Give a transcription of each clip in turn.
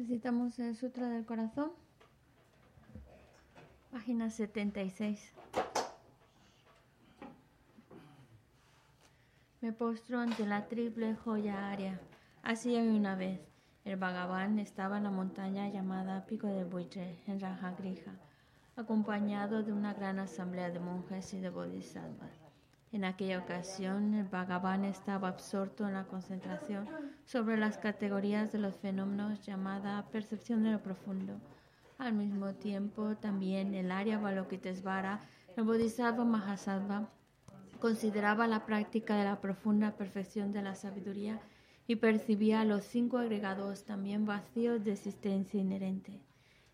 Recitamos el Sutra del Corazón, página 76. Me postro ante la triple joya área. Así una vez. El Bhagavan estaba en la montaña llamada Pico de Buitre, en Rajagrija, acompañado de una gran asamblea de monjes y de bodhisattvas. En aquella ocasión, el Bhagavan estaba absorto en la concentración sobre las categorías de los fenómenos llamada percepción de lo profundo. Al mismo tiempo, también el área Balokitesvara, el Bodhisattva Mahasattva, consideraba la práctica de la profunda perfección de la sabiduría y percibía los cinco agregados también vacíos de existencia inherente.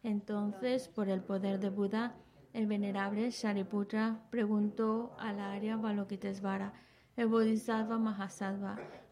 Entonces, por el poder de Buda, el venerable Shariputra preguntó a la Arya Balokitesvara, el Bodhisattva Mahasattva,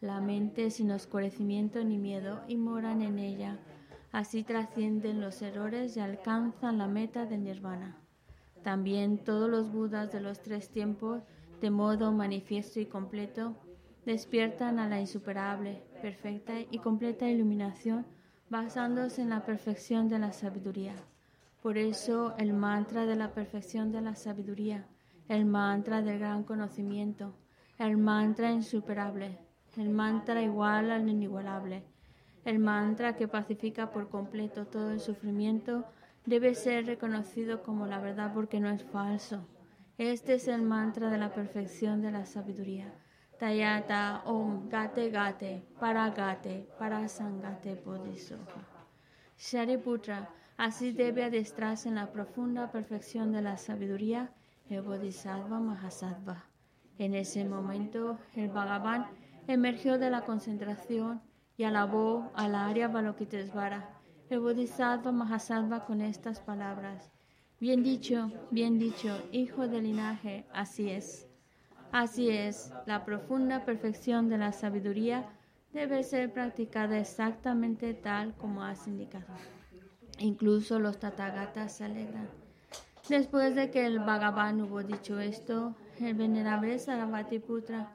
La mente sin oscurecimiento ni miedo y moran en ella. Así trascienden los errores y alcanzan la meta de nirvana. También todos los budas de los tres tiempos de modo manifiesto y completo, despiertan a la insuperable, perfecta y completa iluminación basándose en la perfección de la sabiduría. Por eso el mantra de la perfección de la sabiduría, el mantra del gran conocimiento, el mantra insuperable, el mantra igual al inigualable, el mantra que pacifica por completo todo el sufrimiento, debe ser reconocido como la verdad porque no es falso. Este es el mantra de la perfección de la sabiduría. Tayata Om Gate Gate Para Gate Para Sangate Bodhisattva. Shariputra, así debe adestrarse en la profunda perfección de la sabiduría el Bodhisattva Mahasattva. En ese momento, el Bhagavan emergió de la concentración y alabó a la Arya Balokitesvara, el Bodhisattva Mahasattva, con estas palabras. Bien dicho, bien dicho, hijo del linaje, así es. Así es, la profunda perfección de la sabiduría debe ser practicada exactamente tal como has indicado. Incluso los Tathagatas se alegran. Después de que el Bhagavan hubo dicho esto, el venerable Sarabhati Putra,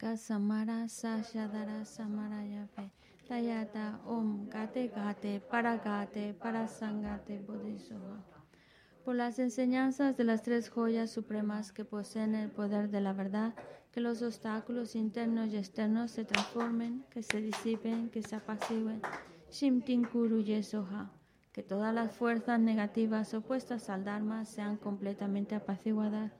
Samarayape. Akasamara Sashadara Samarayape Tayata Om Gate Gate Paragate Parasangate Bodhisattva. Por las enseñanzas de las tres joyas supremas que poseen el poder de la verdad, que los obstáculos internos y externos se transformen, que se disipen, que se apacigüen. Shimtin Kuru Yesoha. Que todas las fuerzas negativas opuestas al Dharma sean completamente apaciguadas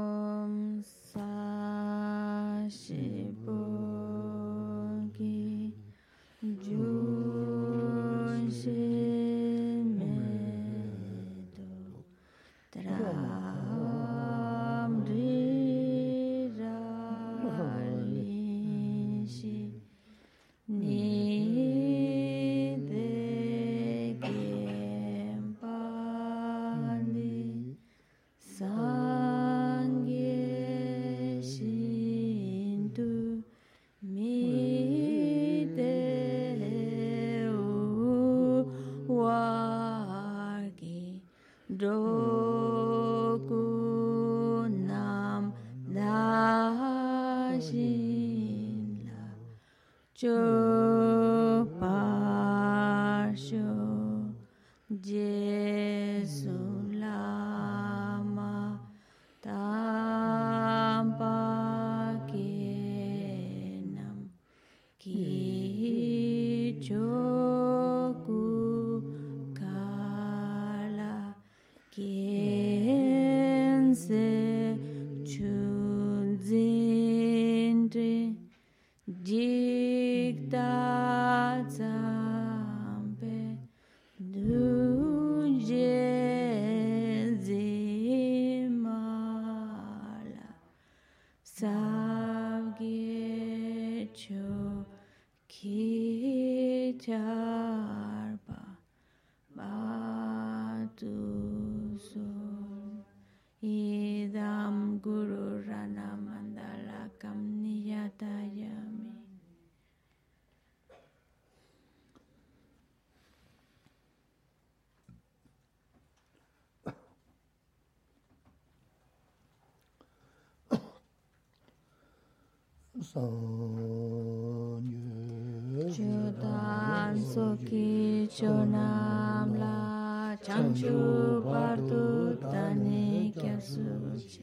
chu bardu dani kyasuchi.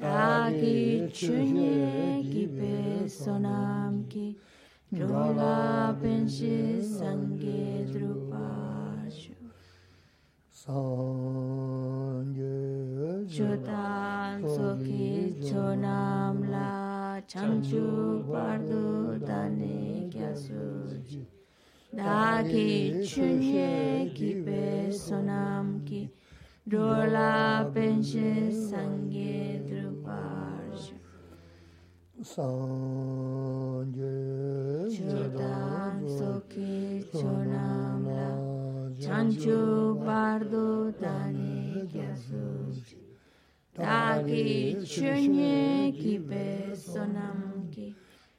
Dagi chunye gibe sonam ki drola penshi sange drupashu. Sange chutan soki chonam la chanchu bardu dani kyasuchi. Dagi chunye ki pe sonam ki Drola penshi sange drupashu Chudan soki chonam la chanchu bardo dani kyasuchi Dagi chunye ki pe sonam ki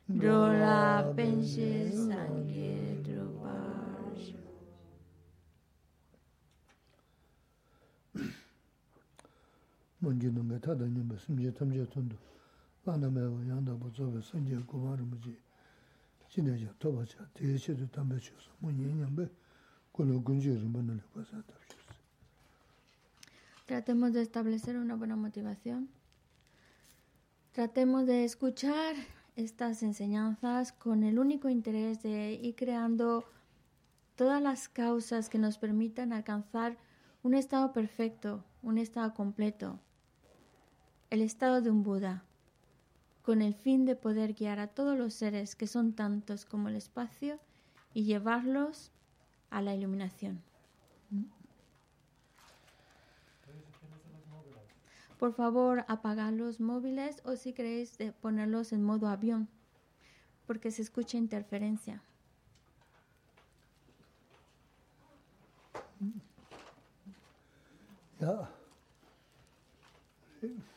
Drola penshi sange 먼지는 메타다 님의 심지 탐지 톤도 나나메와 양다 보조베 선제 고마르 무지 진해져 도바자 대체도 담배 주서 문이냐베 콜로 군지를 만날 거사다 Tratemos de establecer una buena motivación. Tratemos de escuchar estas enseñanzas con el único interés de ir creando todas las causas que nos permitan alcanzar un estado perfecto, un estado completo, el estado de un Buda, con el fin de poder guiar a todos los seres que son tantos como el espacio y llevarlos a la iluminación. Por favor, apagad los móviles o si queréis de ponerlos en modo avión, porque se escucha interferencia. 야. 카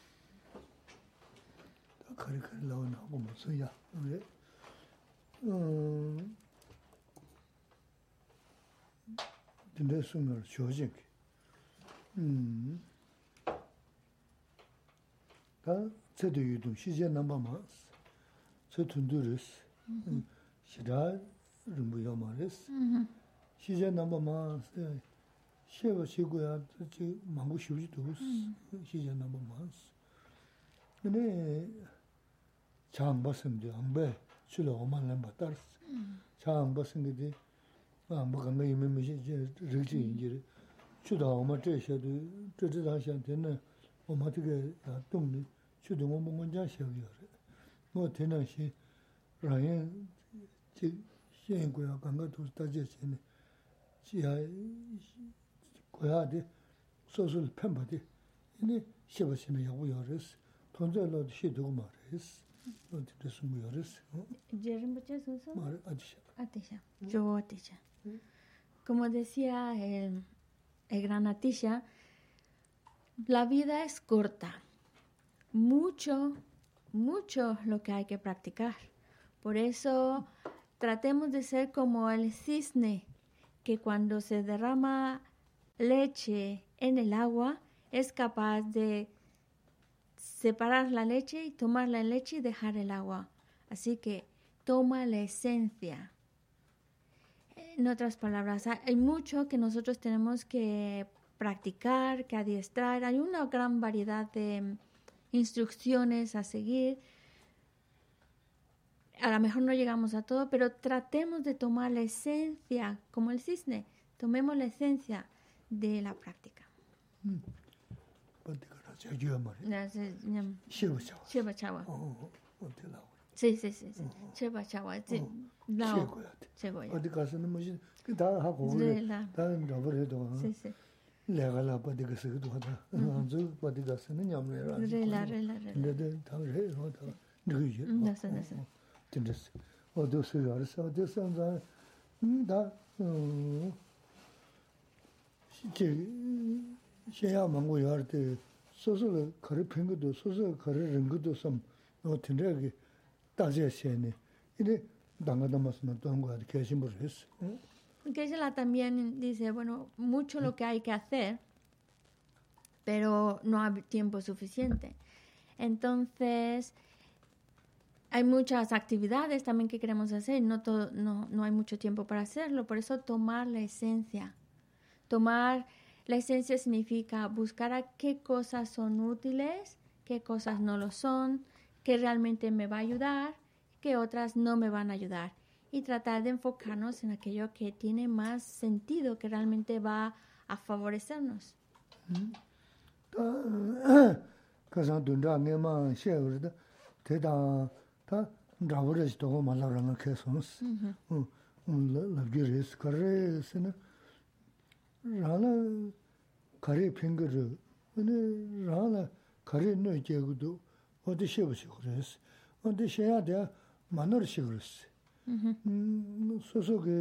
kari kari lawa na gu ma su ya. Dinde su ngar shojin ki. Ta tse de yudum shi je namba ma tse tundu res. Shira rumbu ya ma res. Shi je namba ma shewa shi gu ya mangu shi uji du Shi je namba ma res. chāṁ basam di āmbē chūla omān lāmbā tārs chāṁ basam di di āmbā kāngā yīmē mēshē rīg chī yīngi rī chūda omā chē shē du chē chē tā shāng tēnā omā tī kē tōng di chūda omā ngō jā shē kī yō rī ngō tēnā shē rāyān chē shēn kuyā kāngā tūs tā chē shē nē chī yā kuyā di sō sō lī pēmbā di yīnī shē bā shē mē yā gu yō rī sī tōng zē lō shē du gu mā rī sī Atisha. Como decía el, el gran Atisha, la vida es corta. Mucho, mucho lo que hay que practicar. Por eso tratemos de ser como el cisne, que cuando se derrama leche en el agua es capaz de separar la leche y tomar la leche y dejar el agua. Así que toma la esencia. En otras palabras, hay mucho que nosotros tenemos que practicar, que adiestrar. Hay una gran variedad de instrucciones a seguir. A lo mejor no llegamos a todo, pero tratemos de tomar la esencia, como el cisne. Tomemos la esencia de la práctica. 어 디 가라 제주야 말이야. Gracias, ñam. 쉬우셔. Shiva Chawa. 어, 어디 나오라. Sí, sí, sí. sí. Cheba chawa. Sí. Lao. Chego ya. Odi kasi no mushi. Ki da ha go le. Da rabu re do. Sí, sí. Le ga la pa de kasi do da. Anzu pa de kasi no nyam le ra. Re la re la re. Le de ta re ho da. Ni ge. Na sa na sa. Tin des. O do su ya sa de san za. Da. 제 xiāyā māngu yār tē sōsō kā kārī pēngu tō, sōsō kā kārī rīngu tō sōm, nō tēnrē kī tāziyā xiāyā nē, inē dāngā dāma sō nā tōngu ādi kēshī mūr hēs. Geshe-la también dice, bueno, mucho lo que hay que hacer, pero no hay tiempo suficiente. Entonces, hay muchas actividades también que queremos hacer, no, todo, no, no hay mucho tiempo para hacerlo, por eso tomar la esencia, tomar la esencia significa buscar a qué cosas son útiles, qué cosas no lo son, qué realmente me va a ayudar, qué otras no me van a ayudar. Y tratar de enfocarnos en aquello que tiene más sentido, que realmente va a favorecernos. rāna kārī pīngi rī, rāna kārī nō jēgu dō, wādi shēbu shī khurēs, wādi shēyā dhyā mānur shī khurēs. Mm-hmm. Mm-hmm. Sōsō kī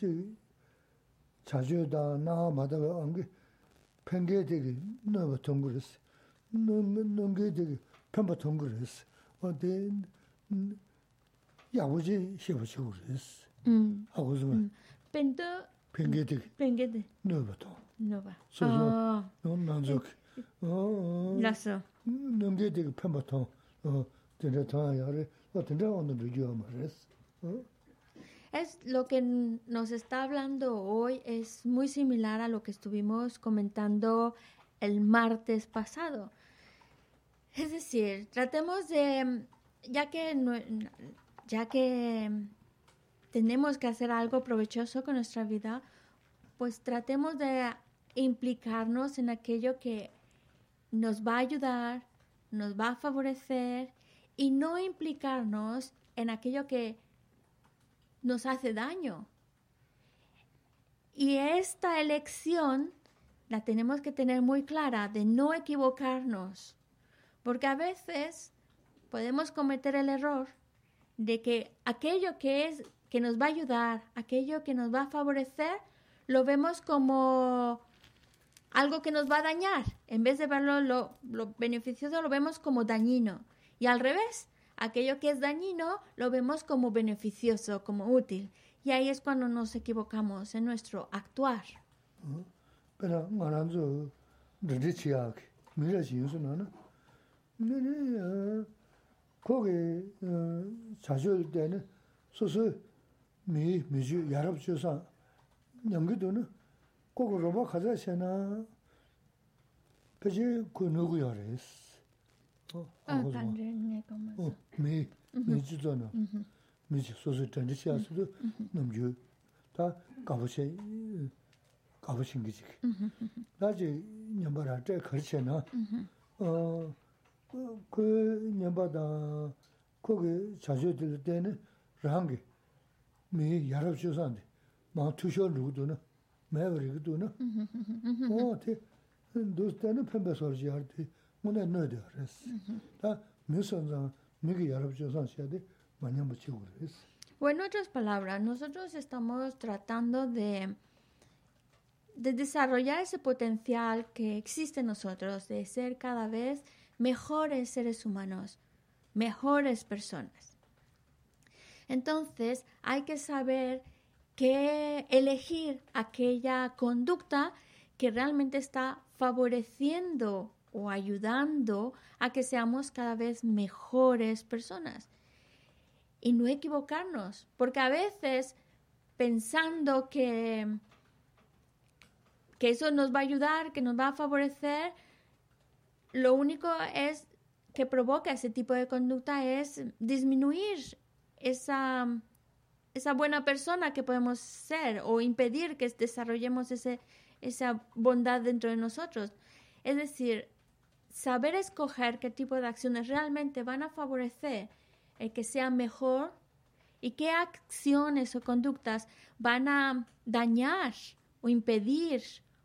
jī chāchū dā nā mādā wā āngi pīngi dhīgi nō bā tōng khurēs, nōngi dhīgi pīng bā tōng khurēs, wādi yāgu jī shēbu shī khurēs. Mm-hmm. Āgu zhūmā. Pīngi 펭게데 펭게데 노바토 노바 소소 논 난족 어 라서 넘게데 펭바토 어 근데 다 야래 어 근데 오늘 비디오 말했어 어 Es lo que nos está hablando hoy es muy similar a lo que estuvimos comentando el martes pasado. Es decir, tratemos de, ya que, ya que tenemos que hacer algo provechoso con nuestra vida, pues tratemos de implicarnos en aquello que nos va a ayudar, nos va a favorecer y no implicarnos en aquello que nos hace daño. Y esta elección la tenemos que tener muy clara de no equivocarnos, porque a veces podemos cometer el error de que aquello que es que nos va a ayudar, aquello que nos va a favorecer, lo vemos como algo que nos va a dañar. En vez de verlo lo, beneficioso, lo vemos como dañino. Y al revés, aquello que es dañino, lo vemos como beneficioso, como útil. Y ahí es cuando nos equivocamos en nuestro actuar. Pero, 미 미주 야럽 주사 냠기도는 꼭 로바 가자세나 그지 그 누구야레스 어 간전네 어 미, 미주도나 미주 소소 전지시아스도 넘주 다 가보세 가보신 거지 나지 냠바라 때 거치나 어그 냠바다 거기 자주 들 때는 랑게 mē rīgdū na, o tī, dūs tēnī pēmbē sōr jī yār tī, mū nē nō dī yār rēs. Tā mī sōnzāng, mī kī yarab shūsān shī yādī, mā nyam bachī gu rēs. O en otras palabras, nosotros estamos tratando de, de desarrollar ese potencial que existe en nosotros, de ser cada vez mejores seres humanos, mejores personas. Entonces hay que saber qué elegir aquella conducta que realmente está favoreciendo o ayudando a que seamos cada vez mejores personas. Y no equivocarnos, porque a veces pensando que, que eso nos va a ayudar, que nos va a favorecer, lo único es que provoca ese tipo de conducta es disminuir esa, esa buena persona que podemos ser o impedir que desarrollemos ese, esa bondad dentro de nosotros. Es decir, saber escoger qué tipo de acciones realmente van a favorecer el que sea mejor y qué acciones o conductas van a dañar o impedir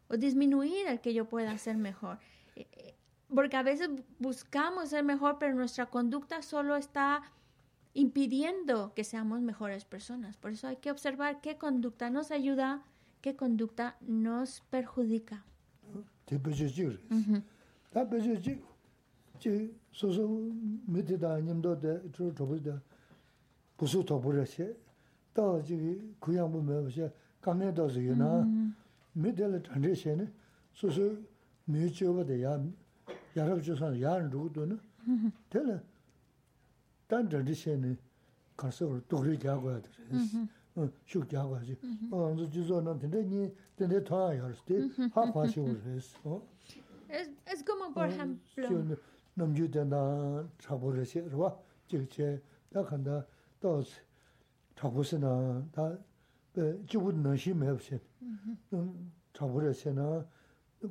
o disminuir el que yo pueda ser mejor. Eh, eh, porque a veces buscamos ser mejor, pero nuestra conducta solo está impidiendo que seamos mejores personas. Por eso hay que observar qué conducta nos ayuda, qué conducta nos perjudica. 단 tradition이 가서 독리 하고 해야 돼. 응, 쭉 하고 하지. 어, 저 주소는 근데 니 근데 더 알았지. 하파시 오르스. 어. Es es como por ejemplo 남주된다 차보르시 그와 지체 다 간다 또 차보스나 다 지구도 너심 해보세. 음 차보르시나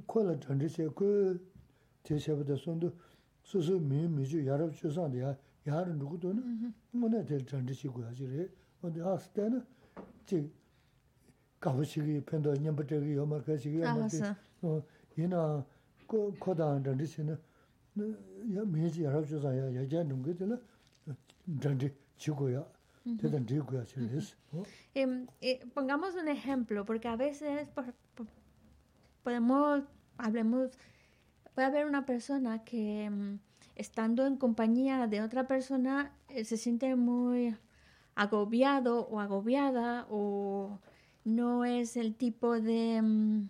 콜라 전지세 그 대세보다 손도 수수 미 미주 여러 주산이야. 르 누구도는 뭐네 될 전지시 고야지래 어디 왔을 때는 지 가보시기 편도 년부터기 요말 가시기 어 이나 그 코다 전지시는 야 메지 알아 주사야 야자 누구들 전지 지고야 대단 지고야 지레스 em pongamos un ejemplo porque a veces podemos hablemos puede haber una persona que estando en compañía de otra persona eh, se siente muy agobiado o agobiada o no es el tipo de, mm,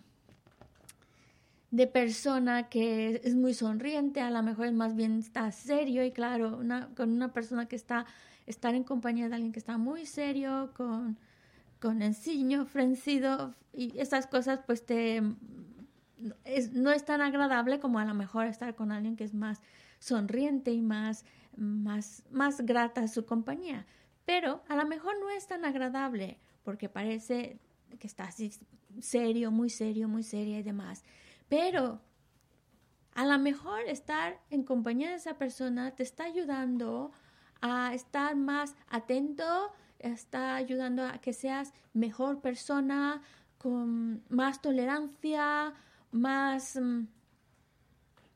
de persona que es muy sonriente, a lo mejor es más bien está serio y claro, con una persona que está, estar en compañía de alguien que está muy serio, con, con el ciño frencido y esas cosas pues te... no es tan agradable como a lo mejor estar con alguien que es más sonriente y más, más, más grata a su compañía. Pero a lo mejor no es tan agradable porque parece que está así serio, muy serio, muy seria y demás. Pero a lo mejor estar en compañía de esa persona te está ayudando a estar más atento, está ayudando a que seas mejor persona, con más tolerancia, más... Mm,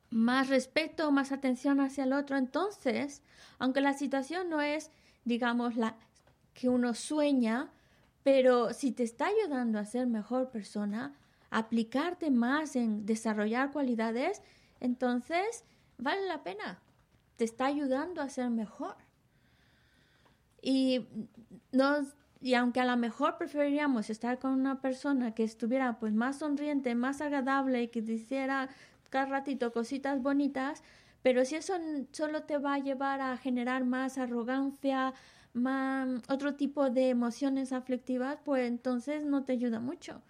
más respeto, más atención hacia el otro. Entonces, aunque la situación no es, digamos, la que uno sueña, pero si te está ayudando a ser mejor persona, aplicarte más en desarrollar cualidades, entonces vale la pena. Te está ayudando a ser mejor. Y nos y aunque a lo mejor preferiríamos estar con una persona que estuviera pues más sonriente, más agradable y que hiciera cada ratito cositas bonitas, pero si eso solo te va a llevar a generar más arrogancia, más otro tipo de emociones aflictivas, pues entonces no te ayuda mucho.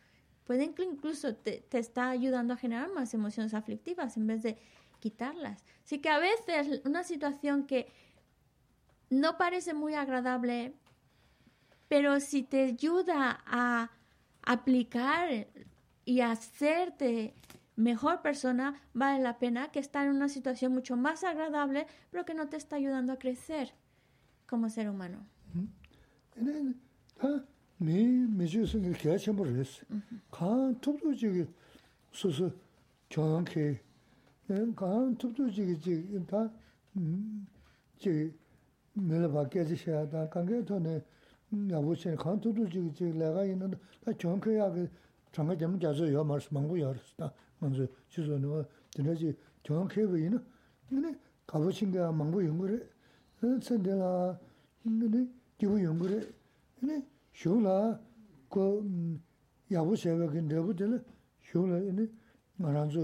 Puede que incluso te, te está ayudando a generar más emociones aflictivas en vez de quitarlas. Así que a veces una situación que no parece muy agradable, pero si te ayuda a aplicar y hacerte mejor persona, vale la pena que estar en una situación mucho más agradable, pero que no te está ayudando a crecer como ser humano. 먼저 주소는 되는지 정확해 보이는 근데 가보신 거 망고 연구를 선대라 근데 기부 연구를 근데 쇼라 그 야부세가 근데 부들 쇼라 근데 말한서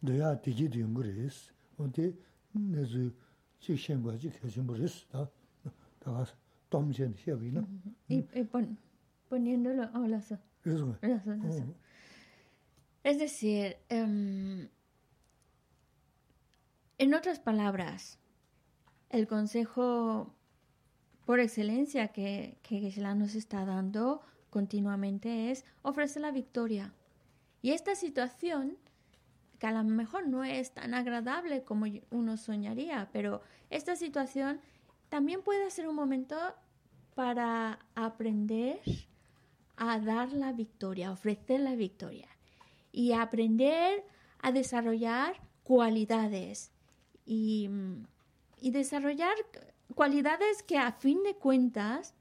내가 되게 연구를 했어 어디 내서 직신 거지 계신 버렸어 다 다가 덤전 해비나 이 pon poniéndolo hola eso eso eso Es decir, em, en otras palabras, el consejo por excelencia que, que nos está dando continuamente es ofrecer la victoria. Y esta situación, que a lo mejor no es tan agradable como uno soñaría, pero esta situación también puede ser un momento para aprender a dar la victoria, ofrecer la victoria y aprender a desarrollar cualidades y, y desarrollar cualidades que a fin de cuentas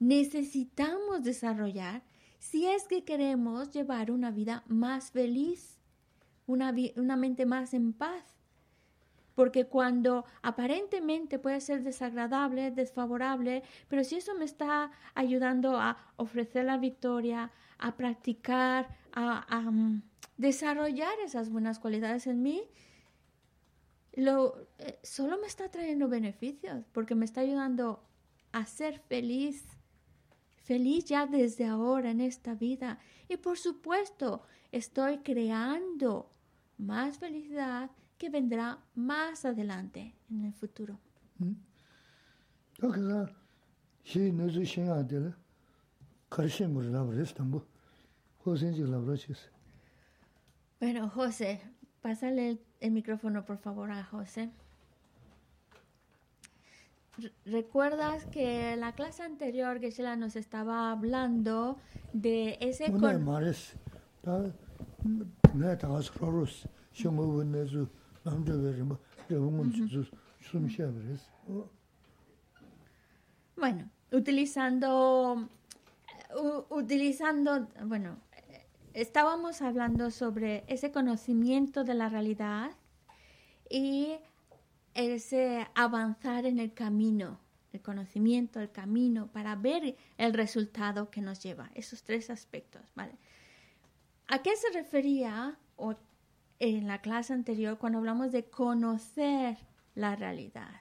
necesitamos desarrollar si es que queremos llevar una vida más feliz, una, una mente más en paz. Porque cuando aparentemente puede ser desagradable, desfavorable, pero si eso me está ayudando a ofrecer la victoria, a practicar, a, mm, desarrollar esas buenas cualidades en mí, lo, eh, solo me está trayendo beneficios, porque me está ayudando a ser feliz, feliz ya desde ahora en esta vida. Y por supuesto, estoy creando más felicidad que vendrá más adelante en el futuro. Bueno, José, pásale el, micrófono por favor a José. ¿Recuerdas que en la clase anterior Geshe-la nos estaba hablando de ese... Bueno, utilizando, utilizando, bueno, estábamos hablando sobre ese conocimiento de la realidad y ese avanzar en el camino, el conocimiento, el camino, para ver el resultado que nos lleva, esos tres aspectos, ¿vale? ¿A qué se refería en la clase anterior cuando hablamos de conocer la realidad.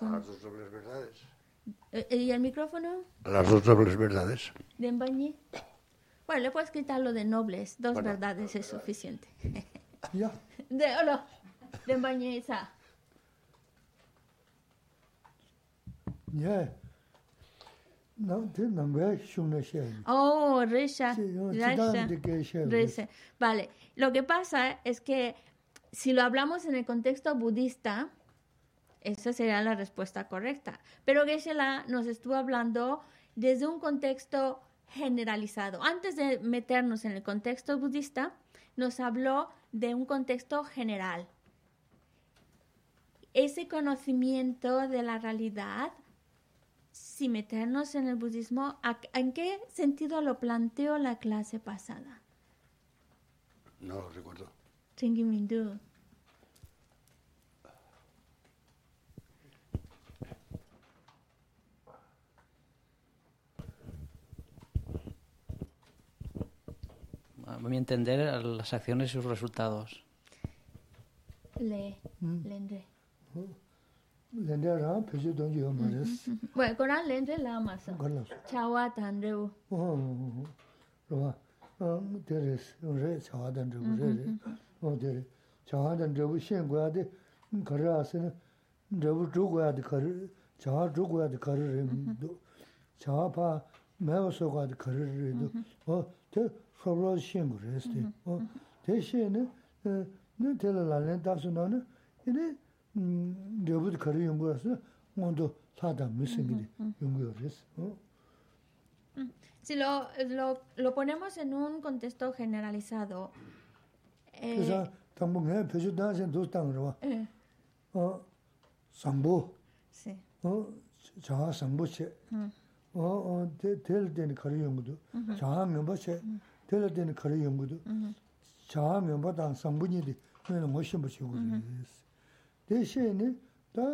las dos dobles verdades. Eh, ¿Y el micrófono? Las dos dobles verdades. ¿De? Bueno, le puedes quitar lo de nobles. Dos verdades es suficiente. ¿Ya? De, hola. De Embañi, esa. Ya. Oh, Risha. Vale, lo que pasa es que si lo hablamos en el contexto budista, esa sería la respuesta correcta. Pero Geshe-la nos estuvo hablando desde un contexto generalizado. Antes de meternos en el contexto budista, nos habló de un contexto general. Ese conocimiento de la realidad si meternos en el budismo, ¿en qué sentido lo planteó la clase pasada? No lo recuerdo. A mi entender, las acciones y sus resultados. Le, mm. le lende rāng pēshī tōng jī yō mā rēs. Wē, kō rāng lende lā mā sā? Gā lā sā. Chā wā tān rē wū. Rō wā, tē rēs, yō rē, chā wā tān rē wū rē rē. Wā tē rē, chā wā tān rē wū xiān guā dē, kā rē ā sē nā, rē wū chū guā dē kā rē, chā wā chū guā dē kā rē rē dō. Chā wā pā, mē wā sō guā dē kā rē rē dō. Wā, tē, sō rō xiān gu rēs tē. Wā, tē xiān nē, nē tē lā lā lēn tā sū nā nē, Si lo, lo, lo ponemos en un contexto generalizado. Eh, sambo. Sí. 자아 상보체. 어, 어, 될 때는 거리 연구도. 자아 명보체. 될 때는 거리 연구도. 자아 명보다 상분이디. 그는 뭐 심부 치고 그랬어. 대신에 다 자아 상불 때는 되지 멤버 때는 tēla tēne kārī yōngudu, chā miōmbā tāng sāmbuñi dī mēne mōshīmbā chīgudu yōs. Tē shēni, tā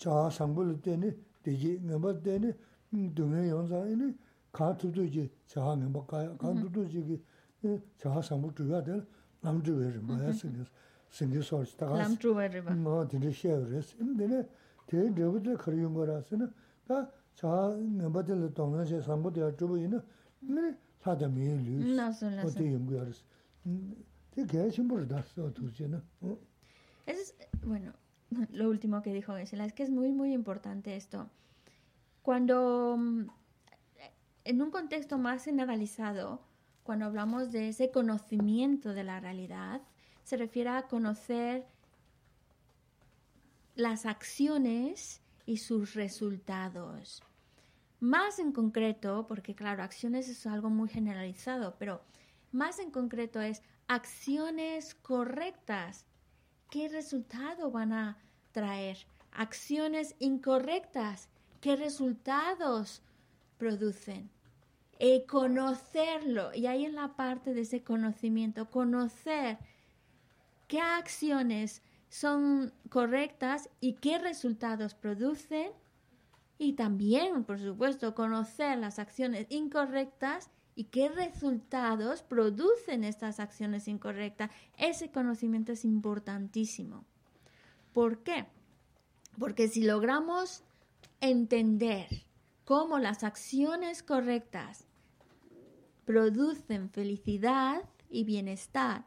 chā sāmbulu tēne, tējī miōmbā tēne, dōngyē yōnsā yōni, kā tūtū jī chā miōmbā kāyā, kā tūtū jī kī chā sāmbu chūyā tēne, lām chūyā rī mā yā sīngi, sīngi sōr chī tāgās. Lām chūyā rī mā. Mā tēne shē yō rēs. Tēne, tē rēbu tē kārī yōngu rā sīna, tā chā miōmbā tēne dōngyē shē sāmbu tēyā chūbu yīna, 사다 메일이 어디 연구하랬어 되게 신부를 다써 두지는 어 Es, bueno, lo último que dijo Gesela, es que es muy, muy importante esto. Cuando, mm, en un contexto más generalizado, cuando hablamos de ese conocimiento de la realidad, se refiere a conocer las acciones y sus resultados. Más en concreto, porque claro, acciones es algo muy generalizado, pero más en concreto es acciones correctas. ¿Qué resultado van a traer? Acciones incorrectas. ¿Qué resultados producen? Y conocerlo, y ahí en la parte de ese conocimiento, conocer qué acciones son correctas y qué resultados producen. Y también, por supuesto, conocer las acciones incorrectas y qué resultados producen estas acciones incorrectas. Ese conocimiento es importantísimo. ¿Por qué? Porque si logramos entender cómo las acciones correctas producen felicidad y bienestar,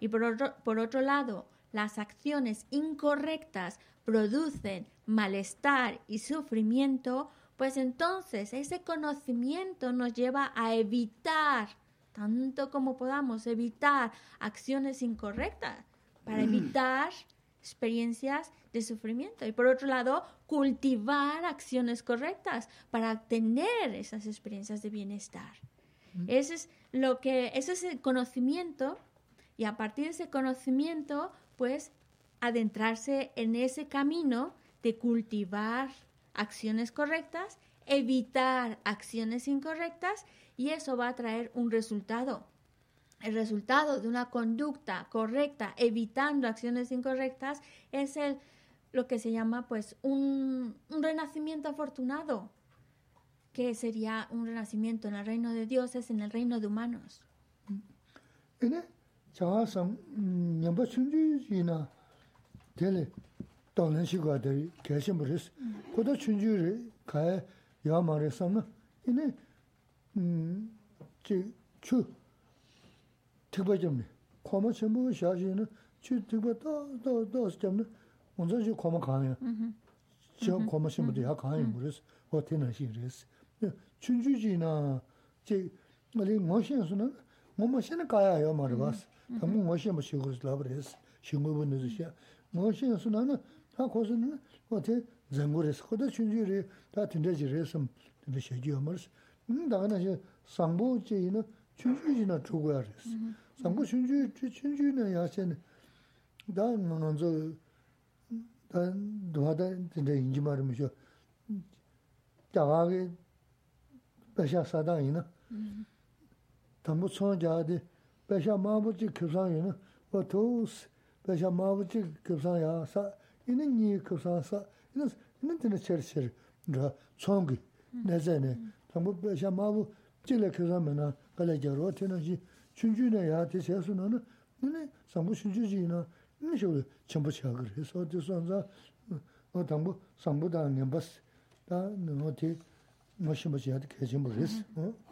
y por otro, por otro lado, las acciones incorrectas producen malestar y sufrimiento, pues entonces ese conocimiento nos lleva a evitar, tanto como podamos, evitar acciones incorrectas, para evitar experiencias de sufrimiento. Y por otro lado, cultivar acciones correctas para tener esas experiencias de bienestar. Ese es lo que, ese es el conocimiento y a partir de ese conocimiento pues adentrarse en ese camino de cultivar acciones correctas, evitar acciones incorrectas y eso va a traer un resultado. El resultado de una conducta correcta, evitando acciones incorrectas, es el, lo que se llama pues un, un renacimiento afortunado, que sería un renacimiento en el reino de dioses, en el reino de humanos. chāngā sāṃ nyāmbā chūnchū yī na tēli dānglan shī guā tēri kēshī mā rīs. Kodā chūnchū rī kāyā yā mā rī sāṃ na inī jī chū tīkpa jamni. Khuāma chēmbū shā shī na chū tīkpa dā dā dā sī jamni wānsā shī khuāma kāyā. Shī khuāma shī mā rī yā kāyā mā rīs. Wā tēnā shī rīs. Chūnchū yī na jī ngā rī ngā shī yā sū na ngā mā shī na kāyā yā mā rī bās. 당무 뭐시 뭐 쉬고 있으라버렸어. 쉬고 있는 것이야. 뭐시 수나는 다 고스는 어때 zemgures khoda chunjuri ta tinde jire sam tinde sheji amars 음 다가나 저 상부 제이는 chunjuri 주고야 그랬어 상부 chunjuri chunjuri 야sen 다 먼저 다 도하다 tinde 인지 말음이죠 자가게 배샤 사다이나 담부 총자데 이니 니 급사사 이는 이는 되는 철철 저 총기 내전에 전부 배샤 마부 찔레 그러면은 갈래저로 되는지 춘준에 야 대세수는 이니 전부 춘주지나 이니 저를 전부 시작을 해서 저선자 어 전부 전부다 넘버스 다 어디 뭐시 뭐시 하듯 계신 모르겠어 어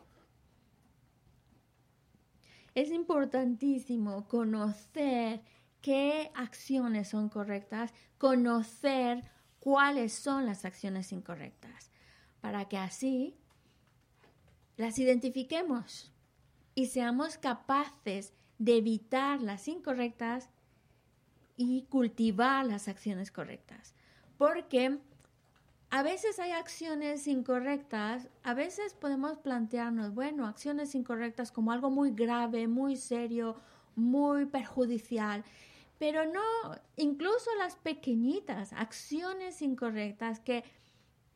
Es importantísimo conocer qué acciones son correctas, conocer cuáles son las acciones incorrectas, para que así las identifiquemos y seamos capaces de evitar las incorrectas y cultivar las acciones correctas. Porque a veces hay acciones incorrectas, a veces podemos plantearnos, bueno, acciones incorrectas como algo muy grave, muy serio, muy perjudicial, pero no, incluso las pequeñitas acciones incorrectas que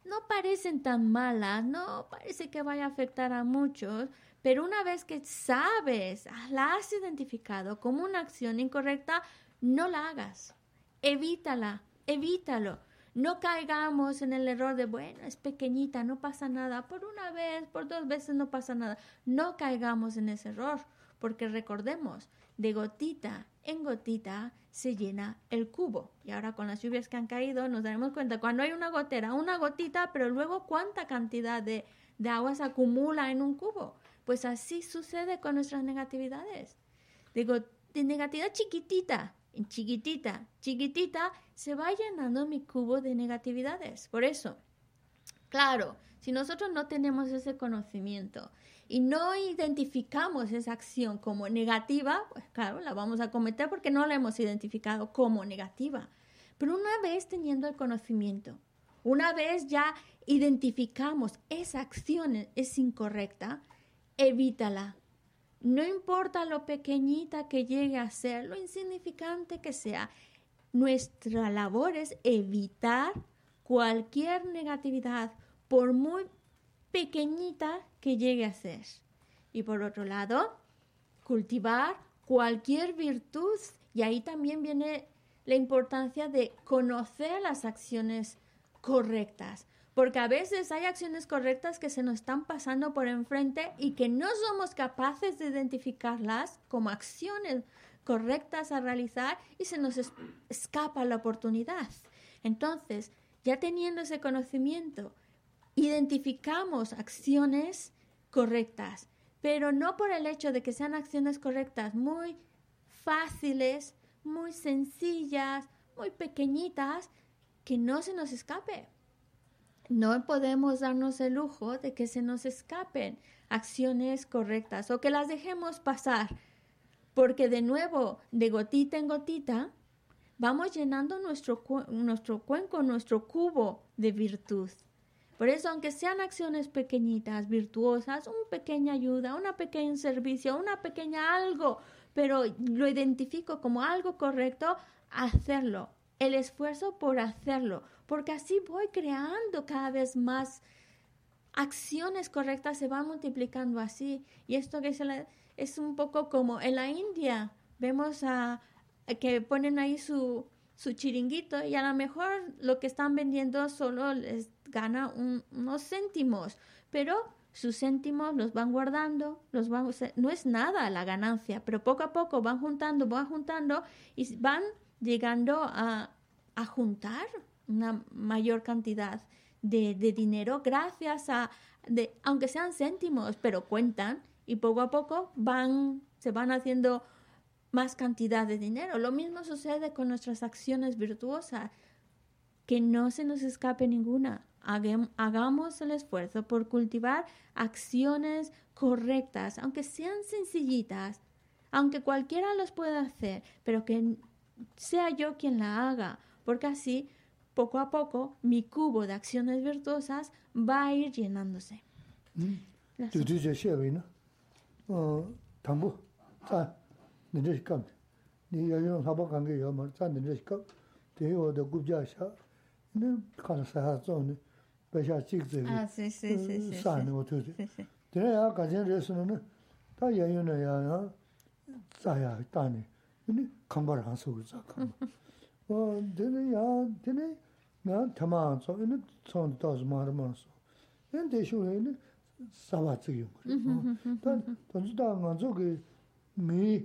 no parecen tan malas, no parece que vaya a afectar a muchos, pero una vez que sabes, la has identificado como una acción incorrecta, no la hagas, evítala, evítalo no caigamos en el error de, bueno, es pequeñita, no pasa nada, por una vez, por dos veces no pasa nada. No caigamos en ese error, porque recordemos, de gotita en gotita se llena el cubo. Y ahora con las lluvias que han caído nos daremos cuenta, cuando hay una gotera, una gotita, pero luego cuánta cantidad de, de agua se acumula en un cubo. Pues así sucede con nuestras negatividades. Digo, de negatividad chiquitita, chiquitita, chiquitita, se va llenando mi cubo de negatividades. Por eso, claro, si nosotros no tenemos ese conocimiento y no identificamos esa acción como negativa, pues claro, la vamos a cometer porque no la hemos identificado como negativa. Pero una vez teniendo el conocimiento, una vez ya identificamos esa acción es incorrecta, evítala. No importa lo pequeñita que llegue a ser, lo insignificante que sea, nuestra labor es evitar cualquier negatividad, por muy pequeñita que llegue a ser. Y por otro lado, cultivar cualquier virtud. Y ahí también viene la importancia de conocer las acciones correctas. Porque a veces hay acciones correctas que se nos están pasando por enfrente y que no somos capaces de identificarlas como acciones correctas a realizar y se nos escapa la oportunidad. Entonces, ya teniendo ese conocimiento, identificamos acciones correctas, pero no por el hecho de que sean acciones correctas muy fáciles, muy sencillas, muy pequeñitas, que no se nos escape. No podemos darnos el lujo de que se nos escapen acciones correctas o que las dejemos pasar, porque de nuevo, de gotita en gotita, vamos llenando nuestro, nuestro cuenco, nuestro cubo de virtud. Por eso, aunque sean acciones pequeñitas, virtuosas, una pequeña ayuda, una pequeña servicio, una pequeña algo, pero lo identifico como algo correcto, hacerlo. El esfuerzo por hacerlo, porque así voy creando cada vez más acciones correctas, se van multiplicando así. Y esto que es un poco como en la India, vemos que ponen ahí su, su chiringuito y a lo mejor lo que están vendiendo solo les gana unos céntimos, pero sus céntimos los van guardando, los van, no es nada la ganancia, pero poco a poco van juntando, van juntando y van llegando a, a juntar una mayor cantidad de, de, dinero gracias a, de, aunque sean céntimos, pero cuentan y poco a poco van, se van haciendo más cantidad de dinero. Lo mismo sucede con nuestras acciones virtuosas, que no se nos escape ninguna. Hagamos el esfuerzo por cultivar acciones correctas, aunque sean sencillitas, aunque cualquiera los pueda hacer, pero que sea yo quien la haga, porque así, poco a poco, mi cubo de acciones virtuosas va a ir llenándose. Mm. nirich kam, ni yoyon haba kange yomar, tsa nirich kam, te yo da gubja sha, ni kala saha zon ni, besha chik zebi, saa ni otu zi. Tene ya kajen resu na na, ta yoyon na ya ya, tsa ya ta ni, ni kamba rang su gu tsa kamba. Tene ya, tene, na tama an so, ni tson toz mara mara so. Nen te shu le, ni sawa tsik yung kare. Ta, tonzu ta nganzo ki, mi,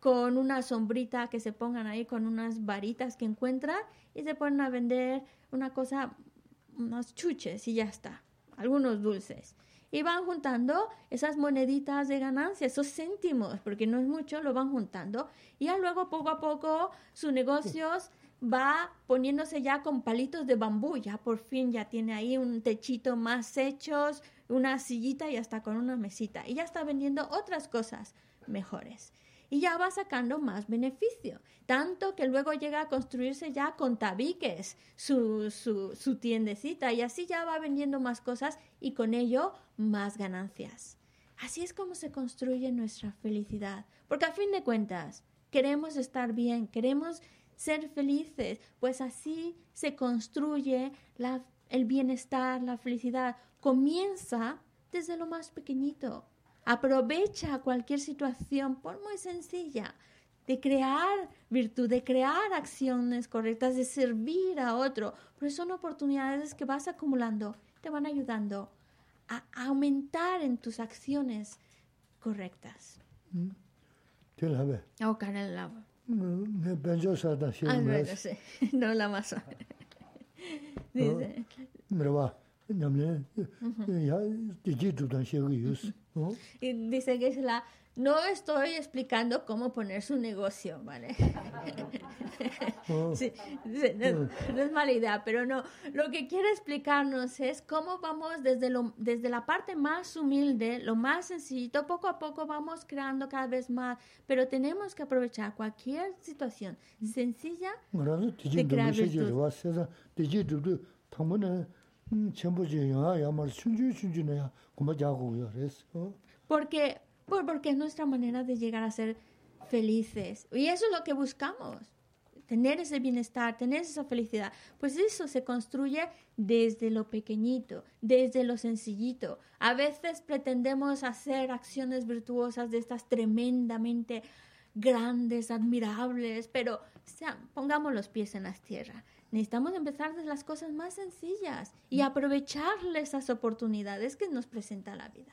con una sombrita que se pongan ahí con unas varitas que encuentran y se ponen a vender una cosa, unos chuches y ya está, algunos dulces. Y van juntando esas moneditas de ganancia, esos céntimos, porque no es mucho, lo van juntando. Y ya luego, poco a poco, su negocios va poniéndose ya con palitos de bambú. Ya por fin ya tiene ahí un techito más hechos, una sillita y hasta con una mesita. Y ya está vendiendo otras cosas mejores y ya va sacando más beneficio. Tanto que luego llega a construirse ya con tabiques su, su, tiendecita y así ya va vendiendo más cosas y con ello más ganancias. Así es como se construye nuestra felicidad. Porque a fin de cuentas, queremos estar bien, queremos ser felices, pues así se construye la, el bienestar, la felicidad. Comienza desde lo más pequeñito. Aprovecha cualquier situación, por muy sencilla, de crear virtud, de crear acciones correctas, de servir a otro. Porque son oportunidades que vas acumulando, te van ayudando a aumentar en tus acciones correctas. Oh, No la más. Dice, mrwa nyamle ya ji du dan xie ge yus o y dice Geshe-la, no estoy explicando cómo poner su negocio, ¿vale? Sí, sí, no, no es mala idea, pero no. Lo que quiere explicarnos es cómo vamos desde, lo, desde la parte más humilde, lo más sencillito, poco a poco vamos creando cada vez más, pero tenemos que aprovechar cualquier situación sencilla. de crear virtud. Porque, por- porque es nuestra manera de llegar a ser felices. Y eso es lo que buscamos. Tener ese bienestar, tener esa felicidad. Pues eso se construye desde lo pequeñito, desde lo sencillito. A veces pretendemos hacer acciones virtuosas de estas tremendamente grandes, admirables, pero pongamos los pies en la tierra. Necesitamos empezar desde las cosas más sencillas y aprovechar esas oportunidades que nos presenta la vida.